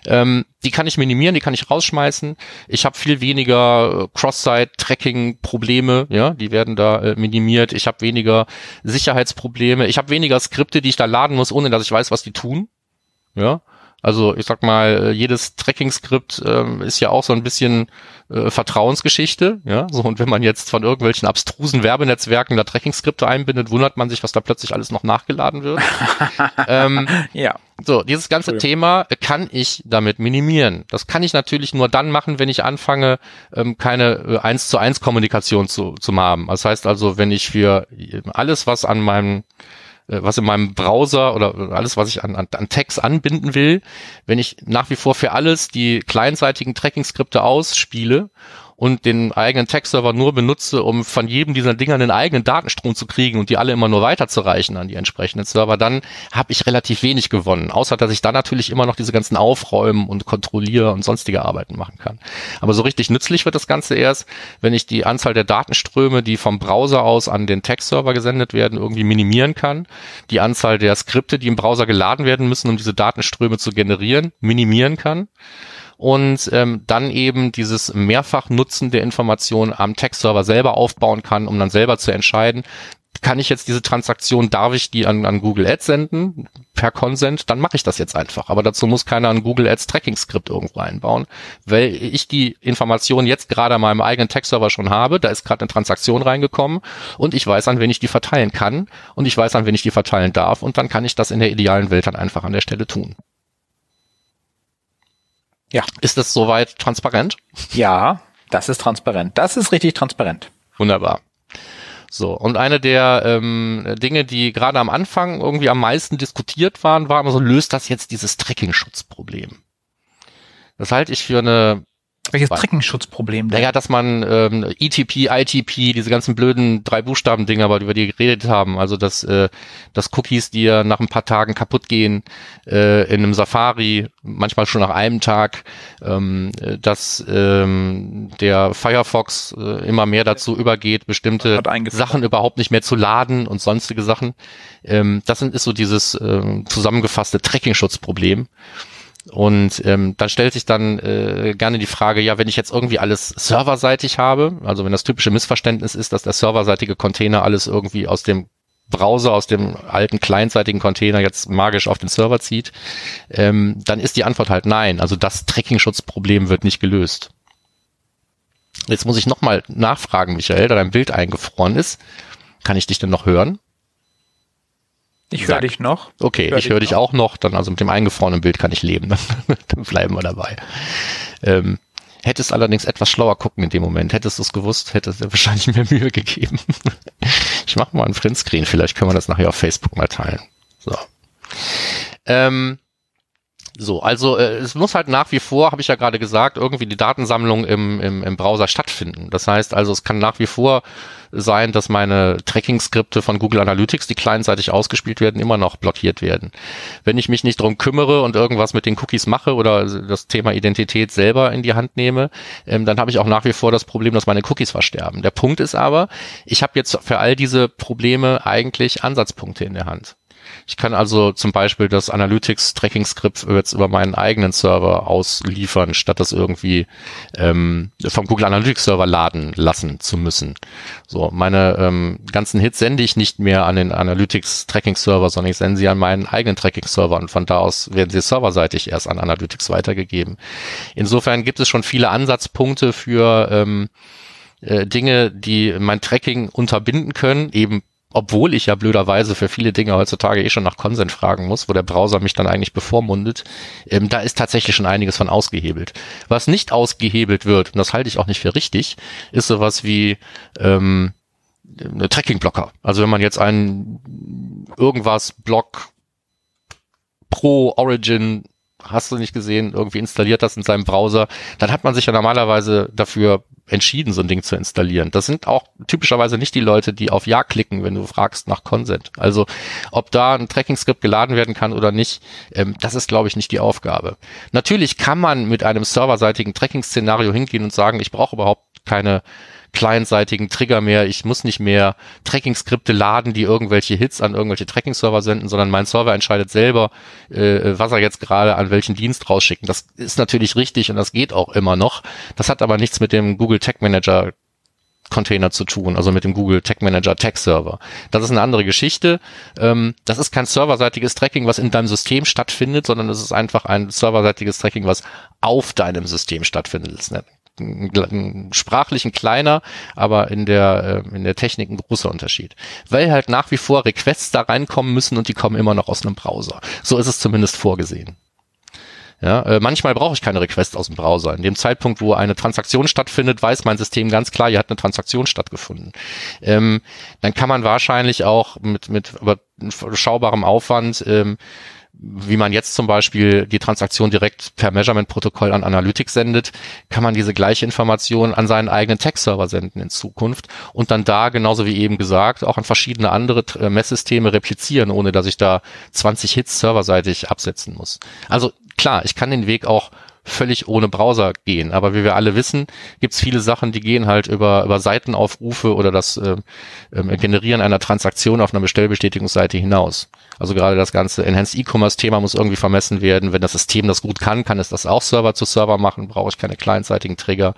C: ähm, die kann ich minimieren, die kann ich rausschmeißen. Ich habe viel weniger äh, Cross-Site-Tracking-Probleme, ja, die werden da äh, minimiert. Ich habe weniger Sicherheitsprobleme. Ich habe weniger Skripte, die ich da laden muss, ohne dass ich weiß, was die tun. Ja, also ich sag mal, äh, jedes Tracking-Skript ähm, ist ja auch so ein bisschen äh, Vertrauensgeschichte, ja. So und wenn man jetzt von irgendwelchen abstrusen Werbenetzwerken da Tracking-Skripte einbindet, wundert man sich, was da plötzlich alles noch nachgeladen wird. ähm, ja. So, dieses ganze. Thema kann ich damit minimieren. Das kann ich natürlich nur dann machen, wenn ich anfange, ähm, keine äh, 1 zu 1 Kommunikation zu, zu haben. Das heißt also, wenn ich für alles, was an meinem äh, was in meinem Browser oder alles, was ich an, an, an Tags anbinden will, wenn ich nach wie vor für alles die kleinseitigen Tracking-Skripte ausspiele und den eigenen Tech-Server nur benutze, um von jedem dieser Dinger einen eigenen Datenstrom zu kriegen und die alle immer nur weiterzureichen an die entsprechenden Server, dann habe ich relativ wenig gewonnen. Außer, dass ich dann natürlich immer noch diese ganzen Aufräumen und Kontrolliere und sonstige Arbeiten machen kann. Aber so richtig nützlich wird das Ganze erst, wenn ich die Anzahl der Datenströme, die vom Browser aus an den Tech-Server gesendet werden, irgendwie minimieren kann. Die Anzahl der Skripte, die im Browser geladen werden müssen, um diese Datenströme zu generieren, minimieren kann und ähm, dann eben dieses Mehrfachnutzen der Information am Tech-Server selber aufbauen kann, um dann selber zu entscheiden, kann ich jetzt diese Transaktion, darf ich die an, an Google Ads senden per Consent, dann mache ich das jetzt einfach. Aber dazu muss keiner ein Google Ads Tracking Skript irgendwo einbauen, weil ich die Information jetzt gerade an meinem eigenen Tech-Server schon habe. Da ist gerade eine Transaktion reingekommen und ich weiß, an wen ich die verteilen kann und ich weiß, an wen ich die verteilen darf und dann kann ich das in der idealen Welt dann einfach an der Stelle tun. Ja. Ist das soweit transparent?
B: Ja, das ist transparent. Das ist richtig transparent.
C: Wunderbar. So, und eine der ähm, Dinge, die gerade am Anfang irgendwie am meisten diskutiert waren, war immer so, löst das jetzt dieses Tracking-Schutzproblem? Das halte ich für eine
B: welches Trickenschutzproblem?
C: Naja, dass man ähm, ETP, ITP, diese ganzen blöden drei Buchstaben-Dinger, über die geredet haben, also dass, äh, dass Cookies, die ja nach ein paar Tagen kaputt gehen, äh, in einem Safari, manchmal schon nach einem Tag, ähm, dass ähm, der Firefox äh, immer mehr dazu übergeht, bestimmte Sachen überhaupt nicht mehr zu laden und sonstige Sachen. Ähm, das ist so dieses ähm, zusammengefasste Tracking-Schutzproblem. Und ähm, dann stellt sich dann äh, gerne die Frage, ja, wenn ich jetzt irgendwie alles serverseitig habe, also wenn das typische Missverständnis ist, dass der serverseitige Container alles irgendwie aus dem Browser aus dem alten clientseitigen Container jetzt magisch auf den Server zieht, ähm, dann ist die Antwort halt nein. Also das Tracking-Schutzproblem wird nicht gelöst. Jetzt muss ich nochmal nachfragen, Michael, da dein Bild eingefroren ist. Kann ich dich denn noch hören?
B: Ich höre dich noch.
C: Okay, hör ich höre dich auch noch. Dann also mit dem eingefrorenen Bild kann ich leben. Dann bleiben wir dabei. Ähm, hättest allerdings etwas schlauer gucken in dem Moment. Hättest du es gewusst, hättest du wahrscheinlich mehr Mühe gegeben. ich mache mal einen Printscreen. Vielleicht können wir das nachher auf Facebook mal teilen. So. Ähm, so, also äh, es muss halt nach wie vor, habe ich ja gerade gesagt, irgendwie die Datensammlung im, im, im Browser stattfinden. Das heißt also, es kann nach wie vor sein, dass meine Tracking-Skripte von Google Analytics, die clientseitig ausgespielt werden, immer noch blockiert werden. Wenn ich mich nicht drum kümmere und irgendwas mit den Cookies mache oder das Thema Identität selber in die Hand nehme, ähm, dann habe ich auch nach wie vor das Problem, dass meine Cookies versterben. Der Punkt ist aber, ich habe jetzt für all diese Probleme eigentlich Ansatzpunkte in der Hand. Ich kann also zum Beispiel das Analytics-Tracking-Skript jetzt über meinen eigenen Server ausliefern, statt das irgendwie ähm, vom Google Analytics-Server laden lassen zu müssen. So, meine ähm, ganzen Hits sende ich nicht mehr an den Analytics-Tracking-Server, sondern ich sende sie an meinen eigenen Tracking-Server und von da aus werden sie serverseitig erst an Analytics weitergegeben. Insofern gibt es schon viele Ansatzpunkte für ähm, äh, Dinge, die mein Tracking unterbinden können, eben obwohl ich ja blöderweise für viele Dinge heutzutage eh schon nach Consent fragen muss, wo der Browser mich dann eigentlich bevormundet, ähm, da ist tatsächlich schon einiges von ausgehebelt. Was nicht ausgehebelt wird, und das halte ich auch nicht für richtig, ist sowas wie ähm, eine Tracking-Blocker. Also wenn man jetzt einen irgendwas Block Pro Origin hast du nicht gesehen, irgendwie installiert das in seinem Browser, dann hat man sich ja normalerweise dafür entschieden, so ein Ding zu installieren. Das sind auch typischerweise nicht die Leute, die auf Ja klicken, wenn du fragst nach Consent. Also ob da ein Tracking-Skript geladen werden kann oder nicht, ähm, das ist, glaube ich, nicht die Aufgabe. Natürlich kann man mit einem serverseitigen Tracking-Szenario hingehen und sagen, ich brauche überhaupt keine clientseitigen Trigger mehr. Ich muss nicht mehr Tracking-Skripte laden, die irgendwelche Hits an irgendwelche Tracking-Server senden, sondern mein Server entscheidet selber, äh, was er jetzt gerade an welchen Dienst rausschicken. Das ist natürlich richtig und das geht auch immer noch. Das hat aber nichts mit dem Google Tag Manager Container zu tun, also mit dem Google Tag Manager Tag Server. Das ist eine andere Geschichte. Ähm, das ist kein serverseitiges Tracking, was in deinem System stattfindet, sondern es ist einfach ein serverseitiges Tracking, was auf deinem System stattfindet sprachlich ein kleiner, aber in der, äh, in der Technik ein großer Unterschied. Weil halt nach wie vor Requests da reinkommen müssen und die kommen immer noch aus einem Browser. So ist es zumindest vorgesehen. Ja, äh, manchmal brauche ich keine Requests aus dem Browser. In dem Zeitpunkt, wo eine Transaktion stattfindet, weiß mein System ganz klar, hier hat eine Transaktion stattgefunden. Ähm, dann kann man wahrscheinlich auch mit, mit überschaubarem Aufwand ähm, wie man jetzt zum Beispiel die Transaktion direkt per Measurement-Protokoll an Analytics sendet, kann man diese gleiche Information an seinen eigenen Tech-Server senden in Zukunft und dann da, genauso wie eben gesagt, auch an verschiedene andere äh, Messsysteme replizieren, ohne dass ich da 20 Hits serverseitig absetzen muss. Also klar, ich kann den Weg auch völlig ohne Browser gehen. Aber wie wir alle wissen, gibt es viele Sachen, die gehen halt über, über Seitenaufrufe oder das äh, äh, Generieren einer Transaktion auf einer Bestellbestätigungsseite hinaus. Also gerade das ganze Enhanced E-Commerce-Thema muss irgendwie vermessen werden. Wenn das System das gut kann, kann es das auch Server zu Server machen, brauche ich keine clientseitigen Trigger.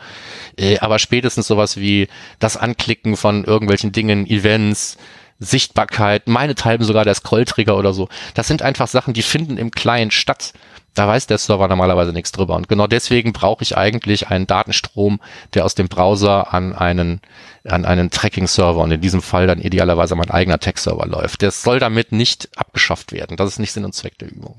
C: Äh, aber spätestens sowas wie das Anklicken von irgendwelchen Dingen, Events, Sichtbarkeit, meinethalben sogar der Scrolltrigger oder so. Das sind einfach Sachen, die finden im Client statt. Da weiß der Server normalerweise nichts drüber. Und genau deswegen brauche ich eigentlich einen Datenstrom, der aus dem Browser an einen, an einen Tracking-Server und in diesem Fall dann idealerweise mein eigener Tech-Server läuft. Der soll damit nicht abgeschafft werden. Das ist nicht Sinn und Zweck der Übung.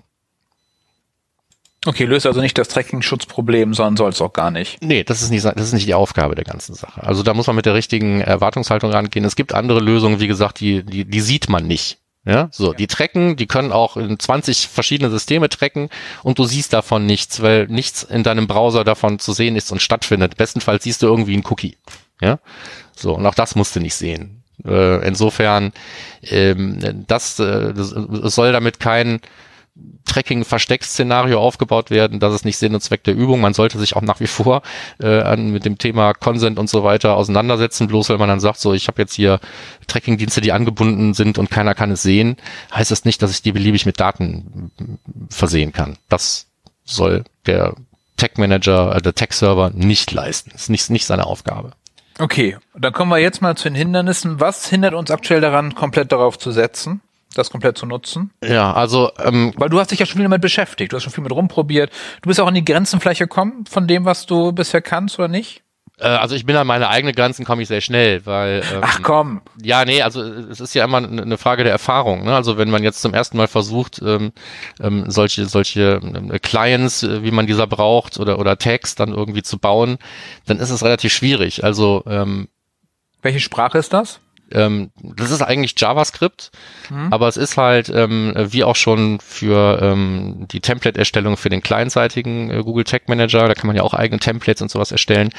B: Okay, löst also nicht das Tracking-Schutzproblem, sondern soll es auch gar nicht.
C: Nee, das ist nicht, das ist nicht die Aufgabe der ganzen Sache. Also da muss man mit der richtigen Erwartungshaltung rangehen. Es gibt andere Lösungen, wie gesagt, die, die, die sieht man nicht. Ja, so, die tracken, die können auch in 20 verschiedene Systeme tracken und du siehst davon nichts, weil nichts in deinem Browser davon zu sehen ist und stattfindet. Bestenfalls siehst du irgendwie einen Cookie. Ja, so, und auch das musst du nicht sehen. Äh, insofern, ähm, das, äh, das soll damit kein Tracking-Versteck-Szenario aufgebaut werden. Das ist nicht Sinn und Zweck der Übung. Man sollte sich auch nach wie vor äh, an, mit dem Thema Consent und so weiter auseinandersetzen. Bloß weil man dann sagt, so ich habe jetzt hier Tracking-Dienste, die angebunden sind und keiner kann es sehen, heißt das nicht, dass ich die beliebig mit Daten versehen kann. Das soll der Tech-Manager, äh, der Tech-Server nicht leisten. Das ist nicht, nicht seine Aufgabe.
B: Okay, dann kommen wir jetzt mal zu den Hindernissen. Was hindert uns aktuell daran, komplett darauf zu setzen? Das komplett zu nutzen?
C: Ja, also ähm,
B: weil du hast dich ja schon viel damit beschäftigt, du hast schon viel mit rumprobiert. Du bist auch an die Grenzen vielleicht gekommen von dem, was du bisher kannst oder nicht?
C: Äh, also ich bin an meine eigenen Grenzen komme ich sehr schnell, weil
B: ähm, ach komm,
C: ja nee, also es ist ja immer eine Frage der Erfahrung. Ne? Also wenn man jetzt zum ersten Mal versucht, ähm, ähm, solche solche ähm, Clients, äh, wie man dieser braucht oder oder Tags dann irgendwie zu bauen, dann ist es relativ schwierig. Also ähm,
B: welche Sprache ist das?
C: Ähm, das ist eigentlich JavaScript, mhm. aber es ist halt, ähm, wie auch schon für ähm, die Template-Erstellung für den kleinseitigen äh, Google Tag Manager, da kann man ja auch eigene Templates und sowas erstellen,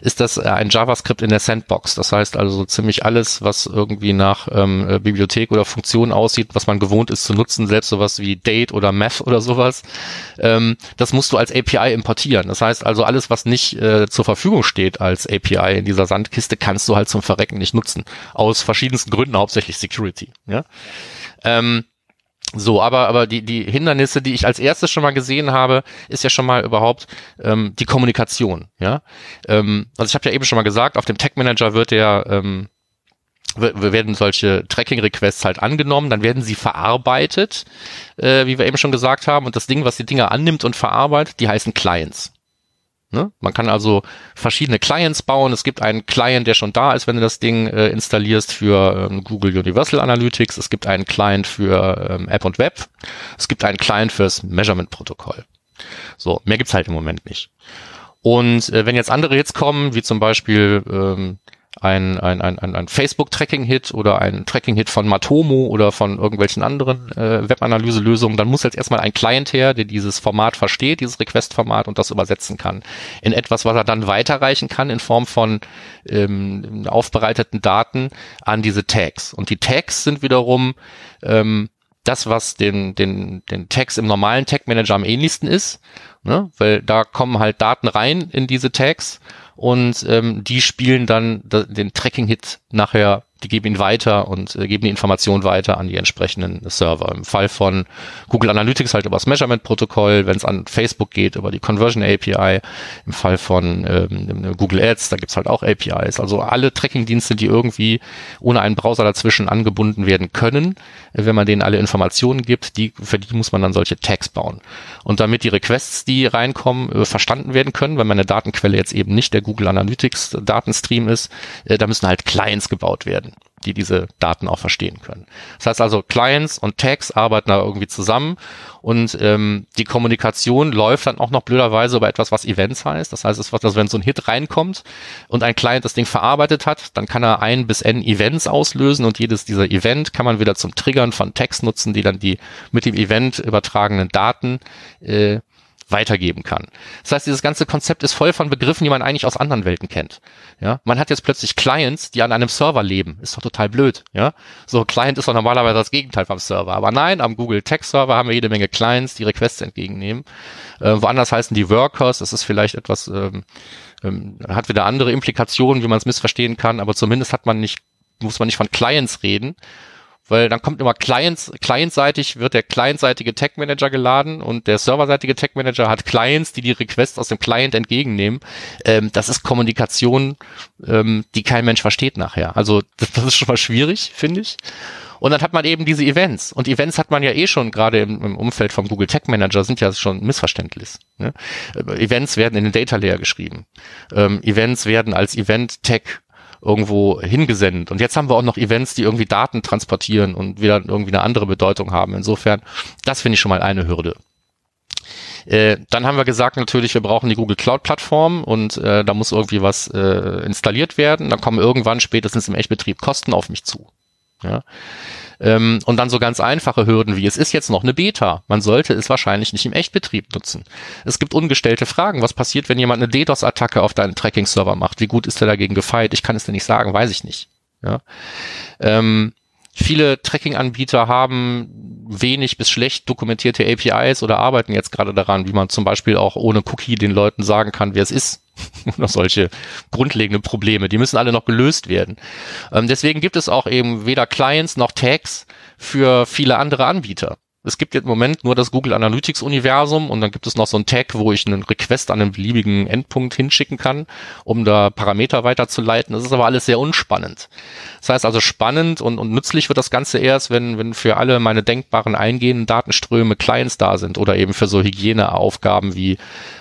C: ist das äh, ein JavaScript in der Sandbox. Das heißt also so ziemlich alles, was irgendwie nach ähm, äh, Bibliothek oder Funktion aussieht, was man gewohnt ist zu nutzen, selbst sowas wie Date oder Math oder sowas, ähm, das musst du als API importieren. Das heißt also alles, was nicht äh, zur Verfügung steht als API in dieser Sandkiste, kannst du halt zum Verrecken nicht nutzen. Aus verschiedensten Gründen, hauptsächlich Security. Ja. Ähm, so, aber, aber die, die Hindernisse, die ich als erstes schon mal gesehen habe, ist ja schon mal überhaupt ähm, die Kommunikation. Ja, ähm, also ich habe ja eben schon mal gesagt, auf dem Tech Manager wird der ähm, werden solche Tracking-Requests halt angenommen, dann werden sie verarbeitet, äh, wie wir eben schon gesagt haben. Und das Ding, was die Dinger annimmt und verarbeitet, die heißen Clients. Ne? Man kann also verschiedene Clients bauen. Es gibt einen Client, der schon da ist, wenn du das Ding äh, installierst für ähm, Google Universal Analytics. Es gibt einen Client für ähm, App und Web. Es gibt einen Client fürs Measurement-Protokoll. So, mehr gibt's halt im Moment nicht. Und äh, wenn jetzt andere Hits kommen, wie zum Beispiel ähm, ein, ein, ein, ein Facebook-Tracking-Hit oder ein Tracking-Hit von Matomo oder von irgendwelchen anderen äh, Web-Analyse-Lösungen, dann muss jetzt erstmal ein Client her, der dieses Format versteht, dieses Request-Format und das übersetzen kann in etwas, was er dann weiterreichen kann in Form von ähm, aufbereiteten Daten an diese Tags. Und die Tags sind wiederum ähm, das, was den, den, den Tags im normalen Tag Manager am ähnlichsten ist, ne? weil da kommen halt Daten rein in diese Tags und ähm, die spielen dann den Tracking-Hit nachher die geben ihn weiter und äh, geben die Information weiter an die entsprechenden Server. Im Fall von Google Analytics halt über das Measurement-Protokoll, wenn es an Facebook geht, über die Conversion API. Im Fall von ähm, Google Ads, da gibt's halt auch APIs. Also alle Tracking-Dienste, die irgendwie ohne einen Browser dazwischen angebunden werden können, äh, wenn man denen alle Informationen gibt, die, für die muss man dann solche Tags bauen. Und damit die Requests, die reinkommen, äh, verstanden werden können, weil meine Datenquelle jetzt eben nicht der Google Analytics Datenstream ist, äh, da müssen halt Clients gebaut werden werden die diese Daten auch verstehen können. Das heißt also, Clients und Tags arbeiten da irgendwie zusammen und ähm, die Kommunikation läuft dann auch noch blöderweise über etwas, was Events heißt. Das heißt, es wird, also wenn so ein Hit reinkommt und ein Client das Ding verarbeitet hat, dann kann er ein bis n Events auslösen und jedes dieser Event kann man wieder zum Triggern von Tags nutzen, die dann die mit dem Event übertragenen Daten äh, weitergeben kann. Das heißt, dieses ganze Konzept ist voll von Begriffen, die man eigentlich aus anderen Welten kennt. Ja, man hat jetzt plötzlich Clients, die an einem Server leben. Ist doch total blöd. Ja, so Client ist doch normalerweise das Gegenteil vom Server. Aber nein, am Google Tech Server haben wir jede Menge Clients, die Requests entgegennehmen. Äh, woanders heißen die Workers. Das ist vielleicht etwas, ähm, ähm, hat wieder andere Implikationen, wie man es missverstehen kann. Aber zumindest hat man nicht muss man nicht von Clients reden, weil dann kommt immer Clients, clientseitig wird der clientseitige Tag Manager geladen und der serverseitige Tag Manager hat Clients, die die Requests aus dem Client entgegennehmen. Ähm, das ist Kommunikation, ähm, die kein Mensch versteht nachher. Also das, das ist schon mal schwierig, finde ich. Und dann hat man eben diese Events. Und Events hat man ja eh schon, gerade im, im Umfeld vom Google Tag Manager, sind ja schon missverständlich. Ne? Events werden in den Data Layer geschrieben. Ähm, Events werden als Event Tag irgendwo hingesendet. Und jetzt haben wir auch noch Events, die irgendwie Daten transportieren und wieder irgendwie eine andere Bedeutung haben. Insofern, das finde ich schon mal eine Hürde. Äh, dann haben wir gesagt natürlich, wir brauchen die Google Cloud Plattform und äh, da muss irgendwie was äh, installiert werden. Dann kommen irgendwann spätestens im Echtbetrieb Kosten auf mich zu. Ja. Ähm, und dann so ganz einfache Hürden wie, es ist jetzt noch eine Beta. Man sollte es wahrscheinlich nicht im Echtbetrieb nutzen. Es gibt ungestellte Fragen. Was passiert, wenn jemand eine DDoS-Attacke auf deinen Tracking-Server macht? Wie gut ist er dagegen gefeit? Ich kann es dir nicht sagen, weiß ich nicht. Ja. Ähm, Viele Tracking-Anbieter haben wenig bis schlecht dokumentierte APIs oder arbeiten jetzt gerade daran, wie man zum Beispiel auch ohne Cookie den Leuten sagen kann, wer es ist. oder solche grundlegende Probleme. Die müssen alle noch gelöst werden. Ähm, deswegen gibt es auch eben weder Clients noch Tags für viele andere Anbieter. Es gibt jetzt im Moment nur das Google Analytics Universum und dann gibt es noch so ein Tag, wo ich einen Request an einen beliebigen Endpunkt hinschicken kann, um da Parameter weiterzuleiten. Das ist aber alles sehr unspannend. Das heißt also spannend und, und nützlich wird das Ganze erst, wenn, wenn für alle meine denkbaren eingehenden Datenströme Clients da sind oder eben für so Hygieneaufgaben wie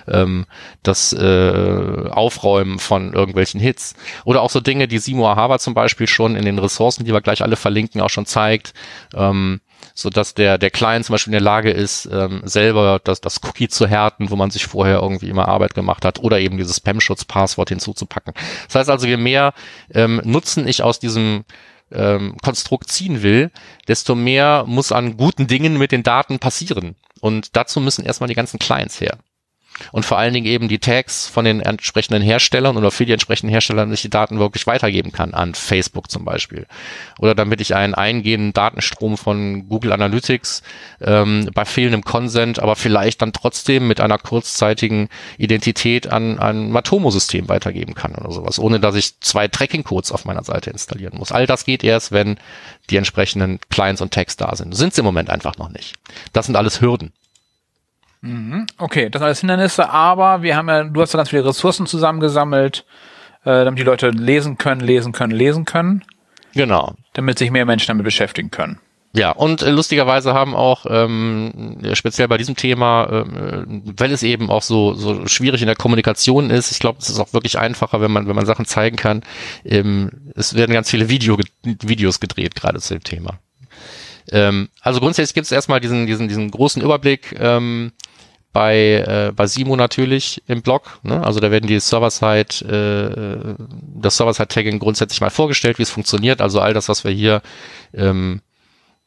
C: ähm, das äh, Aufräumen von irgendwelchen Hits. Oder auch so Dinge, die Simo Ahava zum Beispiel schon in den Ressourcen, die wir gleich alle verlinken, auch schon zeigt. Ähm, so dass der der Client zum Beispiel in der Lage ist, ähm, selber das, das Cookie zu härten, wo man sich vorher irgendwie immer Arbeit gemacht hat, oder eben dieses Spam-Schutz-Passwort hinzuzupacken. Das heißt also, je mehr ähm, Nutzen ich aus diesem ähm, Konstrukt ziehen will, desto mehr muss an guten Dingen mit den Daten passieren. Und dazu müssen erstmal die ganzen Clients her und vor allen Dingen eben die Tags von den entsprechenden Herstellern oder für die entsprechenden Hersteller, dass ich die Daten wirklich weitergeben kann an Facebook zum Beispiel. Oder damit ich einen eingehenden Datenstrom von Google Analytics ähm, bei fehlendem Consent, aber vielleicht dann trotzdem mit einer kurzzeitigen Identität an ein Matomo-System weitergeben kann oder sowas, ohne dass ich zwei Tracking-Codes auf meiner Seite installieren muss. All das geht erst, wenn die entsprechenden Clients und Tags da sind. Sind sie im Moment einfach noch nicht. Das sind alles Hürden.
B: Mhm. Okay, das sind alles Hindernisse, aber wir haben ja, du hast ja ganz viele Ressourcen zusammengesammelt, äh, damit die Leute lesen können, lesen können, lesen können.
C: Genau.
B: Damit sich mehr Menschen damit beschäftigen können.
C: Ja, und äh, lustigerweise haben auch ähm, speziell bei diesem Thema, ähm, weil es eben auch so so schwierig in der Kommunikation ist, ich glaube, es ist auch wirklich einfacher, wenn man wenn man Sachen zeigen kann. Ähm, es werden ganz viele Video, Videos gedreht gerade zu dem Thema. Ähm, also grundsätzlich gibt es erstmal diesen diesen diesen großen Überblick. Ähm, bei, äh, bei Simo natürlich im Blog. Ne? Also da werden die Server-Side, äh, das Server-Side-Tagging grundsätzlich mal vorgestellt, wie es funktioniert. Also all das, was wir hier ähm,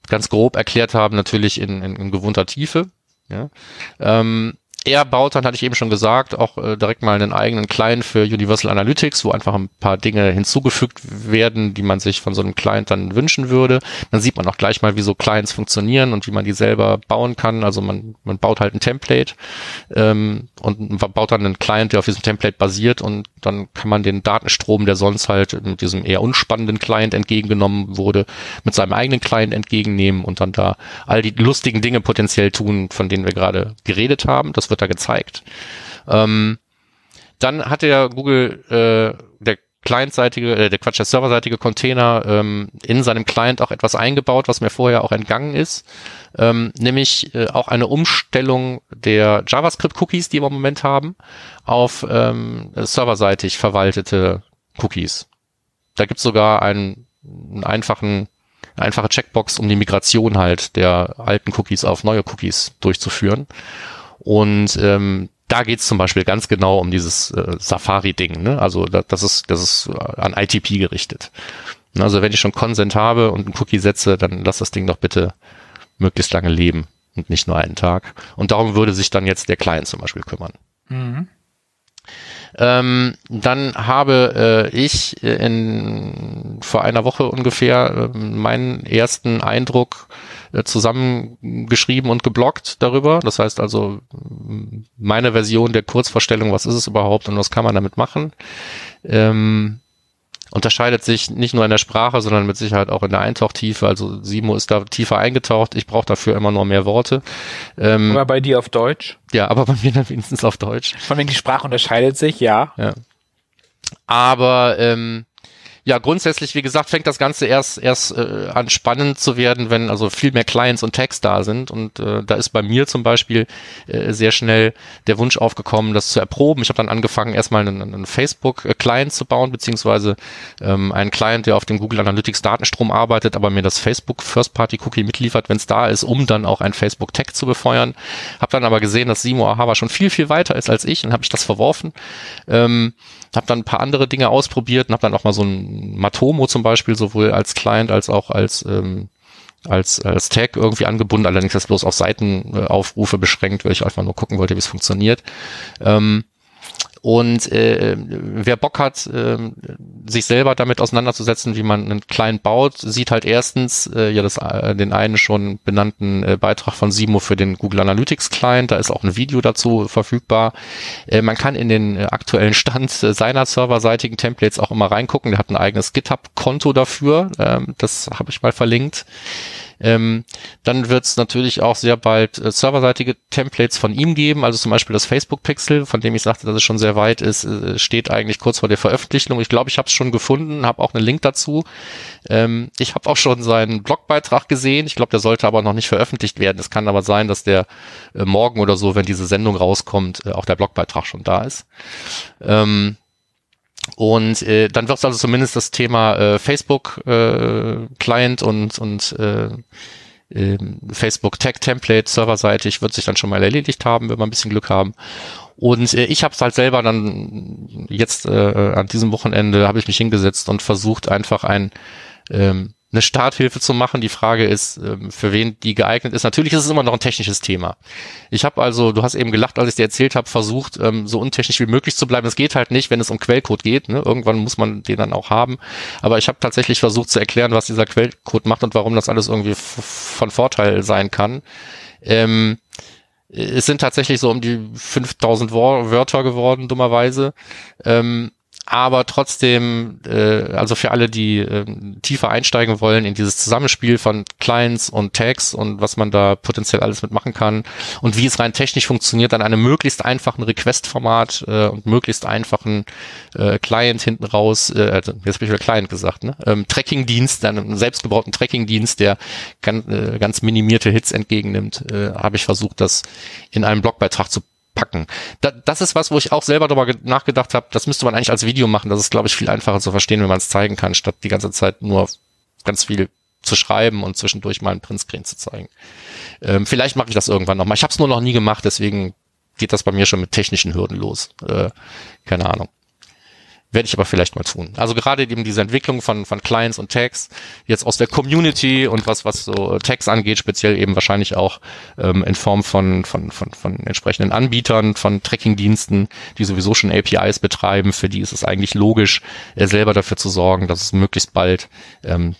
C: ganz grob erklärt haben, natürlich in, in, in gewohnter Tiefe. Ja? Ähm, er baut dann, hatte ich eben schon gesagt, auch äh, direkt mal einen eigenen Client für Universal Analytics, wo einfach ein paar Dinge hinzugefügt werden, die man sich von so einem Client dann wünschen würde. Dann sieht man auch gleich mal, wie so Clients funktionieren und wie man die selber bauen kann. Also man, man baut halt ein Template ähm, und baut dann einen Client, der auf diesem Template basiert und dann kann man den Datenstrom, der sonst halt mit diesem eher unspannenden Client entgegengenommen wurde, mit seinem eigenen Client entgegennehmen und dann da all die lustigen Dinge potenziell tun, von denen wir gerade geredet haben. Das wird da gezeigt. Ähm, dann hat der Google, äh, der clientseitige, äh, der Quatsch, der serverseitige Container ähm, in seinem Client auch etwas eingebaut, was mir vorher auch entgangen ist, ähm, nämlich äh, auch eine Umstellung der JavaScript-Cookies, die wir im Moment haben, auf ähm, serverseitig verwaltete Cookies. Da gibt's sogar ein einen einfachen, eine einfache Checkbox, um die Migration halt der alten Cookies auf neue Cookies durchzuführen. Und ähm, da geht's zum Beispiel ganz genau um dieses äh, Safari-Ding. Ne? Also da, das ist das ist an ITP gerichtet. Also wenn ich schon Consent habe und einen Cookie setze, dann lass das Ding doch bitte möglichst lange leben und nicht nur einen Tag. Und darum würde sich dann jetzt der Client zum Beispiel kümmern. Mhm. Ähm, dann habe äh, ich in, vor einer Woche ungefähr äh, meinen ersten Eindruck äh, zusammengeschrieben und geblockt darüber. Das heißt also meine Version der Kurzvorstellung, was ist es überhaupt und was kann man damit machen. Ähm, unterscheidet sich nicht nur in der Sprache, sondern mit Sicherheit auch in der Eintauchtiefe. Also Simo ist da tiefer eingetaucht. Ich brauche dafür immer nur mehr Worte.
B: Ähm, aber bei dir auf Deutsch?
C: Ja, aber bei mir dann wenigstens auf Deutsch.
B: Von wegen die Sprache unterscheidet sich, ja.
C: Ja. Aber ähm, ja, grundsätzlich, wie gesagt, fängt das Ganze erst erst äh, an spannend zu werden, wenn also viel mehr Clients und Tags da sind. Und äh, da ist bei mir zum Beispiel äh, sehr schnell der Wunsch aufgekommen, das zu erproben. Ich habe dann angefangen, erstmal einen, einen Facebook-Client zu bauen, beziehungsweise ähm, einen Client, der auf dem Google Analytics Datenstrom arbeitet, aber mir das Facebook First-Party-Cookie mitliefert, wenn es da ist, um dann auch ein Facebook-Tag zu befeuern. Habe dann aber gesehen, dass Simo Ahava schon viel, viel weiter ist als ich und habe ich das verworfen. Ähm, habe dann ein paar andere Dinge ausprobiert und habe dann auch mal so ein Matomo zum Beispiel sowohl als Client als auch als ähm, als, als Tag irgendwie angebunden, allerdings das bloß auf Seitenaufrufe beschränkt, weil ich einfach nur gucken wollte, wie es funktioniert. Ähm, und äh, wer Bock hat, äh, sich selber damit auseinanderzusetzen, wie man einen Client baut, sieht halt erstens äh, ja das, äh, den einen schon benannten äh, Beitrag von Simo für den Google Analytics Client. Da ist auch ein Video dazu verfügbar. Äh, man kann in den äh, aktuellen Stand äh, seiner serverseitigen Templates auch immer reingucken. Der hat ein eigenes GitHub-Konto dafür. Ähm, das habe ich mal verlinkt. Ähm, dann wird es natürlich auch sehr bald äh, serverseitige Templates von ihm geben, also zum Beispiel das Facebook-Pixel, von dem ich sagte, dass es schon sehr weit ist, äh, steht eigentlich kurz vor der Veröffentlichung. Ich glaube, ich habe es schon gefunden, habe auch einen Link dazu. Ähm, ich habe auch schon seinen Blogbeitrag gesehen. Ich glaube, der sollte aber noch nicht veröffentlicht werden. Es kann aber sein, dass der äh, morgen oder so, wenn diese Sendung rauskommt, äh, auch der Blogbeitrag schon da ist. Ähm, und äh, dann wird also zumindest das Thema äh, Facebook äh, Client und und äh, äh, Facebook Tag Template serverseitig wird sich dann schon mal erledigt haben, wenn wir ein bisschen Glück haben. Und äh, ich habe es halt selber dann jetzt äh, an diesem Wochenende habe ich mich hingesetzt und versucht einfach ein ähm, eine Starthilfe zu machen. Die Frage ist, ähm, für wen die geeignet ist. Natürlich ist es immer noch ein technisches Thema. Ich habe also, du hast eben gelacht, als ich dir erzählt habe, versucht, ähm, so untechnisch wie möglich zu bleiben. Es geht halt nicht, wenn es um Quellcode geht. Ne? Irgendwann muss man den dann auch haben. Aber ich habe tatsächlich versucht zu erklären, was dieser Quellcode macht und warum das alles irgendwie von Vorteil sein kann. Ähm, es sind tatsächlich so um die 5000 Wörter geworden, dummerweise. Ähm, aber trotzdem, äh, also für alle, die äh, tiefer einsteigen wollen in dieses Zusammenspiel von Clients und Tags und was man da potenziell alles mitmachen kann und wie es rein technisch funktioniert, an einem möglichst einfachen Request-Format äh, und möglichst einfachen äh, Client hinten raus, äh, also jetzt habe ich wieder Client gesagt, ne? ähm, Tracking-Dienst, einem selbstgebauten Tracking-Dienst, der ganz, äh, ganz minimierte Hits entgegennimmt, äh, habe ich versucht, das in einem Blogbeitrag zu packen. Da, das ist was, wo ich auch selber darüber nachgedacht habe, das müsste man eigentlich als Video machen. Das ist, glaube ich, viel einfacher zu verstehen, wenn man es zeigen kann, statt die ganze Zeit nur ganz viel zu schreiben und zwischendurch mal einen Printscreen zu zeigen. Ähm, vielleicht mache ich das irgendwann nochmal. Ich habe es nur noch nie gemacht, deswegen geht das bei mir schon mit technischen Hürden los. Äh, keine Ahnung. Werde ich aber vielleicht mal tun. Also gerade eben diese Entwicklung von, von Clients und Tags jetzt aus der Community und was, was so Tags angeht, speziell eben wahrscheinlich auch ähm, in Form von, von, von, von entsprechenden Anbietern, von Tracking-Diensten, die sowieso schon APIs betreiben, für die ist es eigentlich logisch, äh, selber dafür zu sorgen, dass es möglichst bald ähm,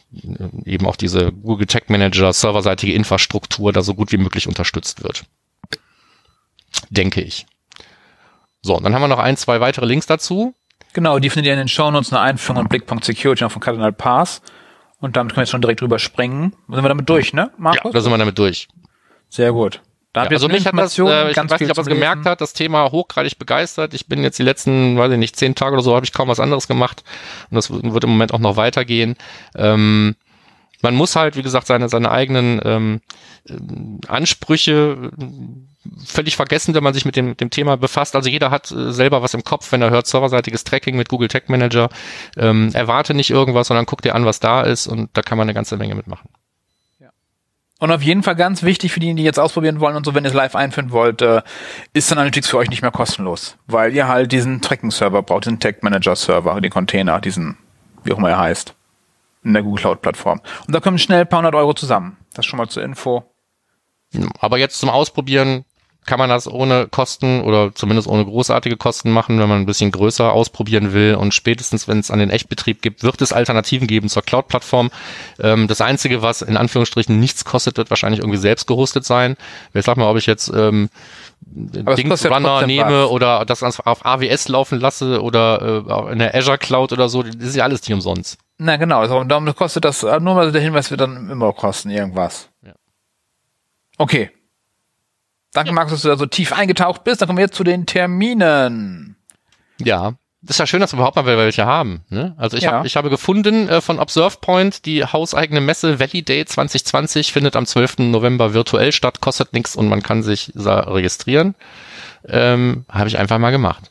C: eben auch diese Google Tag Manager serverseitige Infrastruktur da so gut wie möglich unterstützt wird. Denke ich. So, dann haben wir noch ein, zwei weitere Links dazu.
B: Genau, die findet ihr in den Shownotes, eine Einführung und Blickpunkt Security von Cardinal Pass. Und damit können wir jetzt schon direkt drüber springen. Sind wir damit durch, ne,
C: Markus? Ja, da sind wir damit durch.
B: Sehr gut.
C: Da ja, also mich hat das, äh, ich weiß nicht, ob man es gemerkt hat, das Thema hochgradig begeistert. Ich bin jetzt die letzten, weiß ich nicht, zehn Tage oder so, habe ich kaum was anderes gemacht. Und das wird im Moment auch noch weitergehen. Ähm, man muss halt, wie gesagt, seine, seine eigenen ähm, Ansprüche völlig vergessen, wenn man sich mit dem, dem Thema befasst. Also jeder hat äh, selber was im Kopf, wenn er hört serverseitiges Tracking mit Google Tag Manager. Ähm, erwarte nicht irgendwas, sondern guck dir an, was da ist und da kann man eine ganze Menge mitmachen.
B: Und auf jeden Fall ganz wichtig für die, die jetzt ausprobieren wollen und so, wenn ihr es live einführen wollt, äh, ist dann Analytics für euch nicht mehr kostenlos, weil ihr halt diesen Tracking-Server braucht, den Tag Manager-Server, den Container, diesen, wie auch immer er heißt, in der Google Cloud-Plattform. Und da kommen schnell ein paar hundert Euro zusammen. Das schon mal zur Info.
C: Aber jetzt zum Ausprobieren kann man das ohne Kosten oder zumindest ohne großartige Kosten machen, wenn man ein bisschen größer ausprobieren will. Und spätestens, wenn es an den Echtbetrieb gibt, wird es Alternativen geben zur Cloud-Plattform. Ähm, das Einzige, was in Anführungsstrichen nichts kostet, wird wahrscheinlich irgendwie selbst gehostet sein. Ich sag mal, ob ich jetzt ähm, Dings Runner nehme was. oder das auf AWS laufen lasse oder äh, in der Azure Cloud oder so, das ist ja alles nicht umsonst.
B: Na genau, also darum kostet das, nur mal der Hinweis wird dann immer kosten, irgendwas. Ja. Okay, Danke, ja. Markus, dass du da so tief eingetaucht bist. Dann kommen wir jetzt zu den Terminen.
C: Ja, das ist ja schön, dass wir überhaupt mal welche haben. Ne? Also ich, ja. hab, ich habe gefunden äh, von Observe Point, die hauseigene Messe Valley Day 2020 findet am 12. November virtuell statt, kostet nichts und man kann sich registrieren. Ähm, habe ich einfach mal gemacht.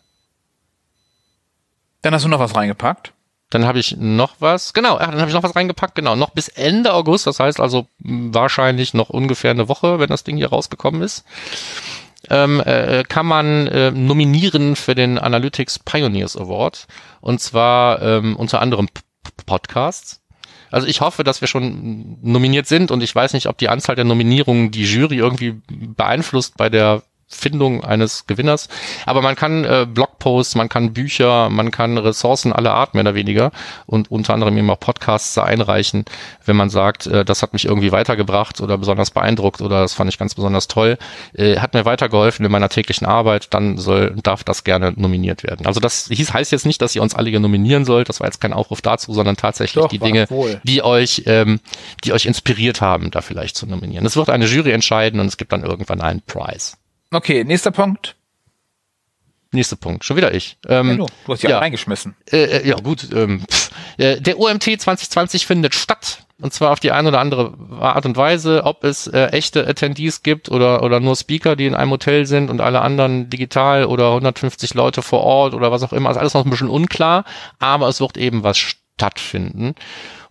B: Dann hast du noch was reingepackt.
C: Dann habe ich noch was, genau, ja, dann habe ich noch was reingepackt, genau, noch bis Ende August, das heißt also wahrscheinlich noch ungefähr eine Woche, wenn das Ding hier rausgekommen ist, ähm, äh, kann man äh, nominieren für den Analytics Pioneers Award. Und zwar ähm, unter anderem P Podcasts. Also ich hoffe, dass wir schon nominiert sind und ich weiß nicht, ob die Anzahl der Nominierungen die Jury irgendwie beeinflusst bei der Findung eines Gewinners. Aber man kann äh, Blogposts, man kann Bücher, man kann Ressourcen aller Art mehr oder weniger und unter anderem eben auch Podcasts einreichen, wenn man sagt, äh, das hat mich irgendwie weitergebracht oder besonders beeindruckt oder das fand ich ganz besonders toll, äh, hat mir weitergeholfen in meiner täglichen Arbeit, dann soll, darf das gerne nominiert werden. Also das hieß, heißt jetzt nicht, dass ihr uns alle nominieren sollt, das war jetzt kein Aufruf dazu, sondern tatsächlich Doch, die Dinge, wohl. die euch, ähm, die euch inspiriert haben, da vielleicht zu nominieren. Es wird eine Jury entscheiden und es gibt dann irgendwann einen Prize.
B: Okay, nächster Punkt.
C: Nächster Punkt, schon wieder ich. Ähm,
B: ja, du, du hast ja, ja reingeschmissen.
C: Äh, äh, ja, gut. Ähm, äh, der OMT 2020 findet statt. Und zwar auf die eine oder andere Art und Weise, ob es äh, echte Attendees gibt oder, oder nur Speaker, die in einem Hotel sind und alle anderen digital oder 150 Leute vor Ort oder was auch immer. ist alles noch ein bisschen unklar, aber es wird eben was stattfinden.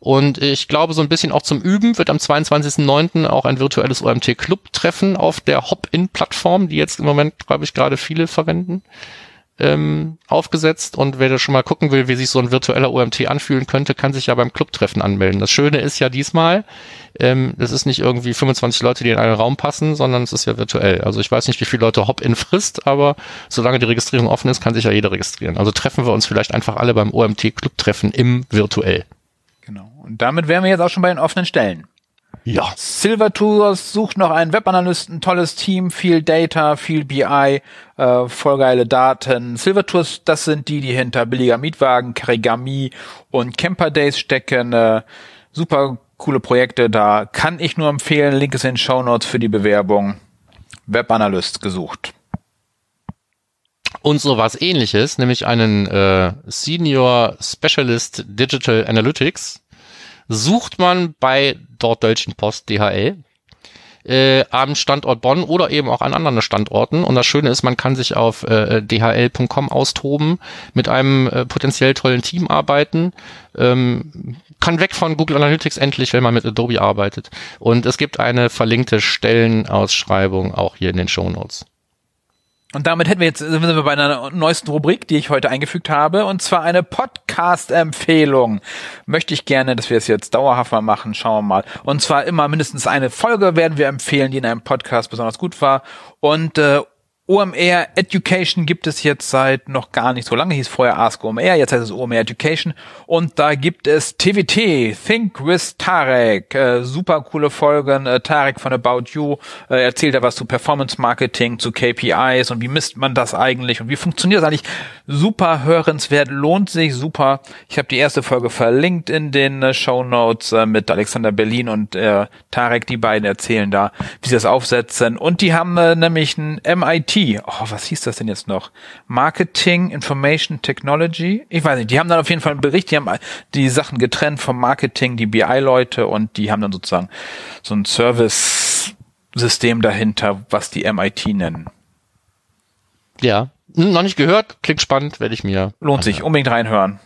C: Und ich glaube, so ein bisschen auch zum Üben wird am 22.09. auch ein virtuelles OMT-Club-Treffen auf der Hop-In-Plattform, die jetzt im Moment, glaube ich, gerade viele verwenden, ähm, aufgesetzt. Und wer da schon mal gucken will, wie sich so ein virtueller OMT anfühlen könnte, kann sich ja beim Club-Treffen anmelden. Das Schöne ist ja diesmal, ähm, es ist nicht irgendwie 25 Leute, die in einen Raum passen, sondern es ist ja virtuell. Also ich weiß nicht, wie viele Leute Hop-In frisst, aber solange die Registrierung offen ist, kann sich ja jeder registrieren. Also treffen wir uns vielleicht einfach alle beim OMT-Club-Treffen im virtuell.
B: Und damit wären wir jetzt auch schon bei den offenen Stellen.
C: Ja.
B: Silver Tours sucht noch einen Webanalysten, tolles Team, viel Data, viel BI, äh, voll geile Daten. Silver Tours, das sind die, die hinter billiger Mietwagen, Kerigami und Camper Days stecken. Äh, super coole Projekte, da kann ich nur empfehlen. Link ist in den Show Notes für die Bewerbung. Webanalyst gesucht.
C: Und so was ähnliches, nämlich einen äh, Senior Specialist Digital Analytics sucht man bei dort Deutschen Post DHL äh, am Standort Bonn oder eben auch an anderen Standorten. Und das Schöne ist, man kann sich auf äh, dhl.com austoben, mit einem äh, potenziell tollen Team arbeiten, ähm, kann weg von Google Analytics endlich, wenn man mit Adobe arbeitet. Und es gibt eine verlinkte Stellenausschreibung auch hier in den Show Notes.
B: Und damit hätten wir jetzt, sind wir bei einer neuesten Rubrik, die ich heute eingefügt habe, und zwar eine Podcast-Empfehlung. Möchte ich gerne, dass wir es jetzt dauerhaft mal machen, schauen wir mal. Und zwar immer mindestens eine Folge werden wir empfehlen, die in einem Podcast besonders gut war. Und äh, OMR Education gibt es jetzt seit noch gar nicht so lange, hieß vorher Ask OMR, jetzt heißt es OMR Education. Und da gibt es TWT, Think with Tarek, äh, super coole Folgen, äh, Tarek von About You äh, erzählt da was zu Performance Marketing, zu KPIs und wie misst man das eigentlich und wie funktioniert das eigentlich, super hörenswert, lohnt sich super, ich habe die erste Folge verlinkt in den äh, Show Notes äh, mit Alexander Berlin und äh, Tarek, die beiden erzählen da, wie sie das aufsetzen. Und die haben äh, nämlich ein MIT oh, was hieß das denn jetzt noch? Marketing Information Technology? Ich weiß nicht, die haben dann auf jeden Fall einen Bericht, die haben die Sachen getrennt vom Marketing, die BI-Leute und die haben dann sozusagen so ein Service System dahinter, was die MIT nennen.
C: Ja, hm, noch nicht gehört, klingt spannend, werde ich mir.
B: Lohnt sich, unbedingt reinhören.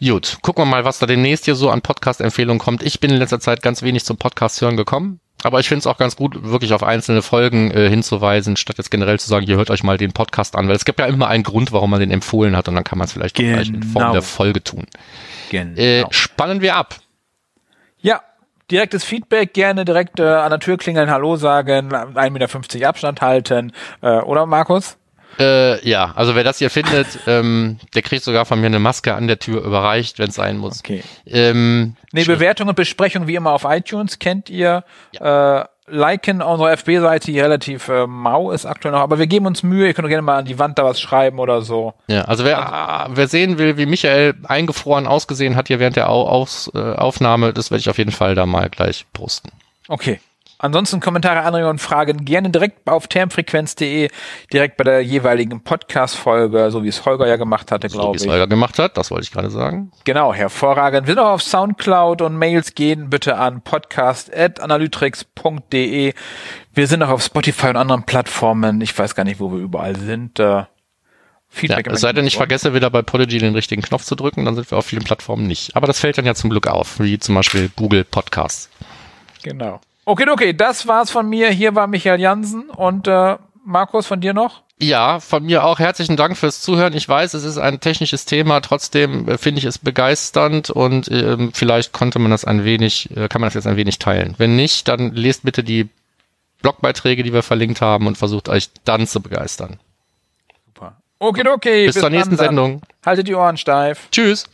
C: Gut, gucken wir mal, was da demnächst hier so an Podcast-Empfehlungen kommt. Ich bin in letzter Zeit ganz wenig zum Podcast hören gekommen. Aber ich finde es auch ganz gut, wirklich auf einzelne Folgen äh, hinzuweisen, statt jetzt generell zu sagen, ihr hört euch mal den Podcast an, weil es gibt ja immer einen Grund, warum man den empfohlen hat und dann kann man es vielleicht genau. gleich in Form der Folge tun. Genau. Äh, spannen wir ab.
B: Ja, direktes Feedback, gerne direkt äh, an der Tür klingeln, Hallo sagen, 1,50 Meter Abstand halten. Äh, oder Markus?
C: Äh, ja, also wer das hier findet, ähm, der kriegt sogar von mir eine Maske an der Tür überreicht, wenn es sein muss.
B: Okay. Ähm, nee, Bewertung und Besprechung wie immer auf iTunes kennt ihr. Ja. Äh, liken unsere FB-Seite, die relativ äh, mau ist aktuell noch, aber wir geben uns Mühe, ihr könnt gerne mal an die Wand da was schreiben oder so.
C: Ja, also wer, also, wer sehen will, wie Michael eingefroren ausgesehen hat hier während der Au Aus, äh, Aufnahme, das werde ich auf jeden Fall da mal gleich posten.
B: Okay. Ansonsten Kommentare, Anregungen und Fragen gerne direkt auf termfrequenz.de, direkt bei der jeweiligen Podcast-Folge, so wie es Holger ja gemacht hatte, so glaube ich. So wie es
C: Holger gemacht hat, das wollte ich gerade sagen.
B: Genau, hervorragend. Wir sind auch auf Soundcloud und Mails gehen bitte an podcast.analytrix.de. Wir sind auch auf Spotify und anderen Plattformen. Ich weiß gar nicht, wo wir überall sind. Äh,
C: Feedback. Ja, es sei denn, ich vergesse wieder bei Podigy den richtigen Knopf zu drücken, dann sind wir auf vielen Plattformen nicht. Aber das fällt dann ja zum Glück auf, wie zum Beispiel Google Podcasts.
B: Genau. Okay, okay, das war's von mir. Hier war Michael Jansen und äh, Markus, von dir noch?
C: Ja, von mir auch herzlichen Dank fürs Zuhören. Ich weiß, es ist ein technisches Thema, trotzdem äh, finde ich es begeisternd und ähm, vielleicht konnte man das ein wenig, äh, kann man das jetzt ein wenig teilen. Wenn nicht, dann lest bitte die Blogbeiträge, die wir verlinkt haben und versucht euch dann zu begeistern.
B: Super. Okay, okay.
C: Bis, bis zur nächsten Sendung.
B: Haltet die Ohren steif.
C: Tschüss.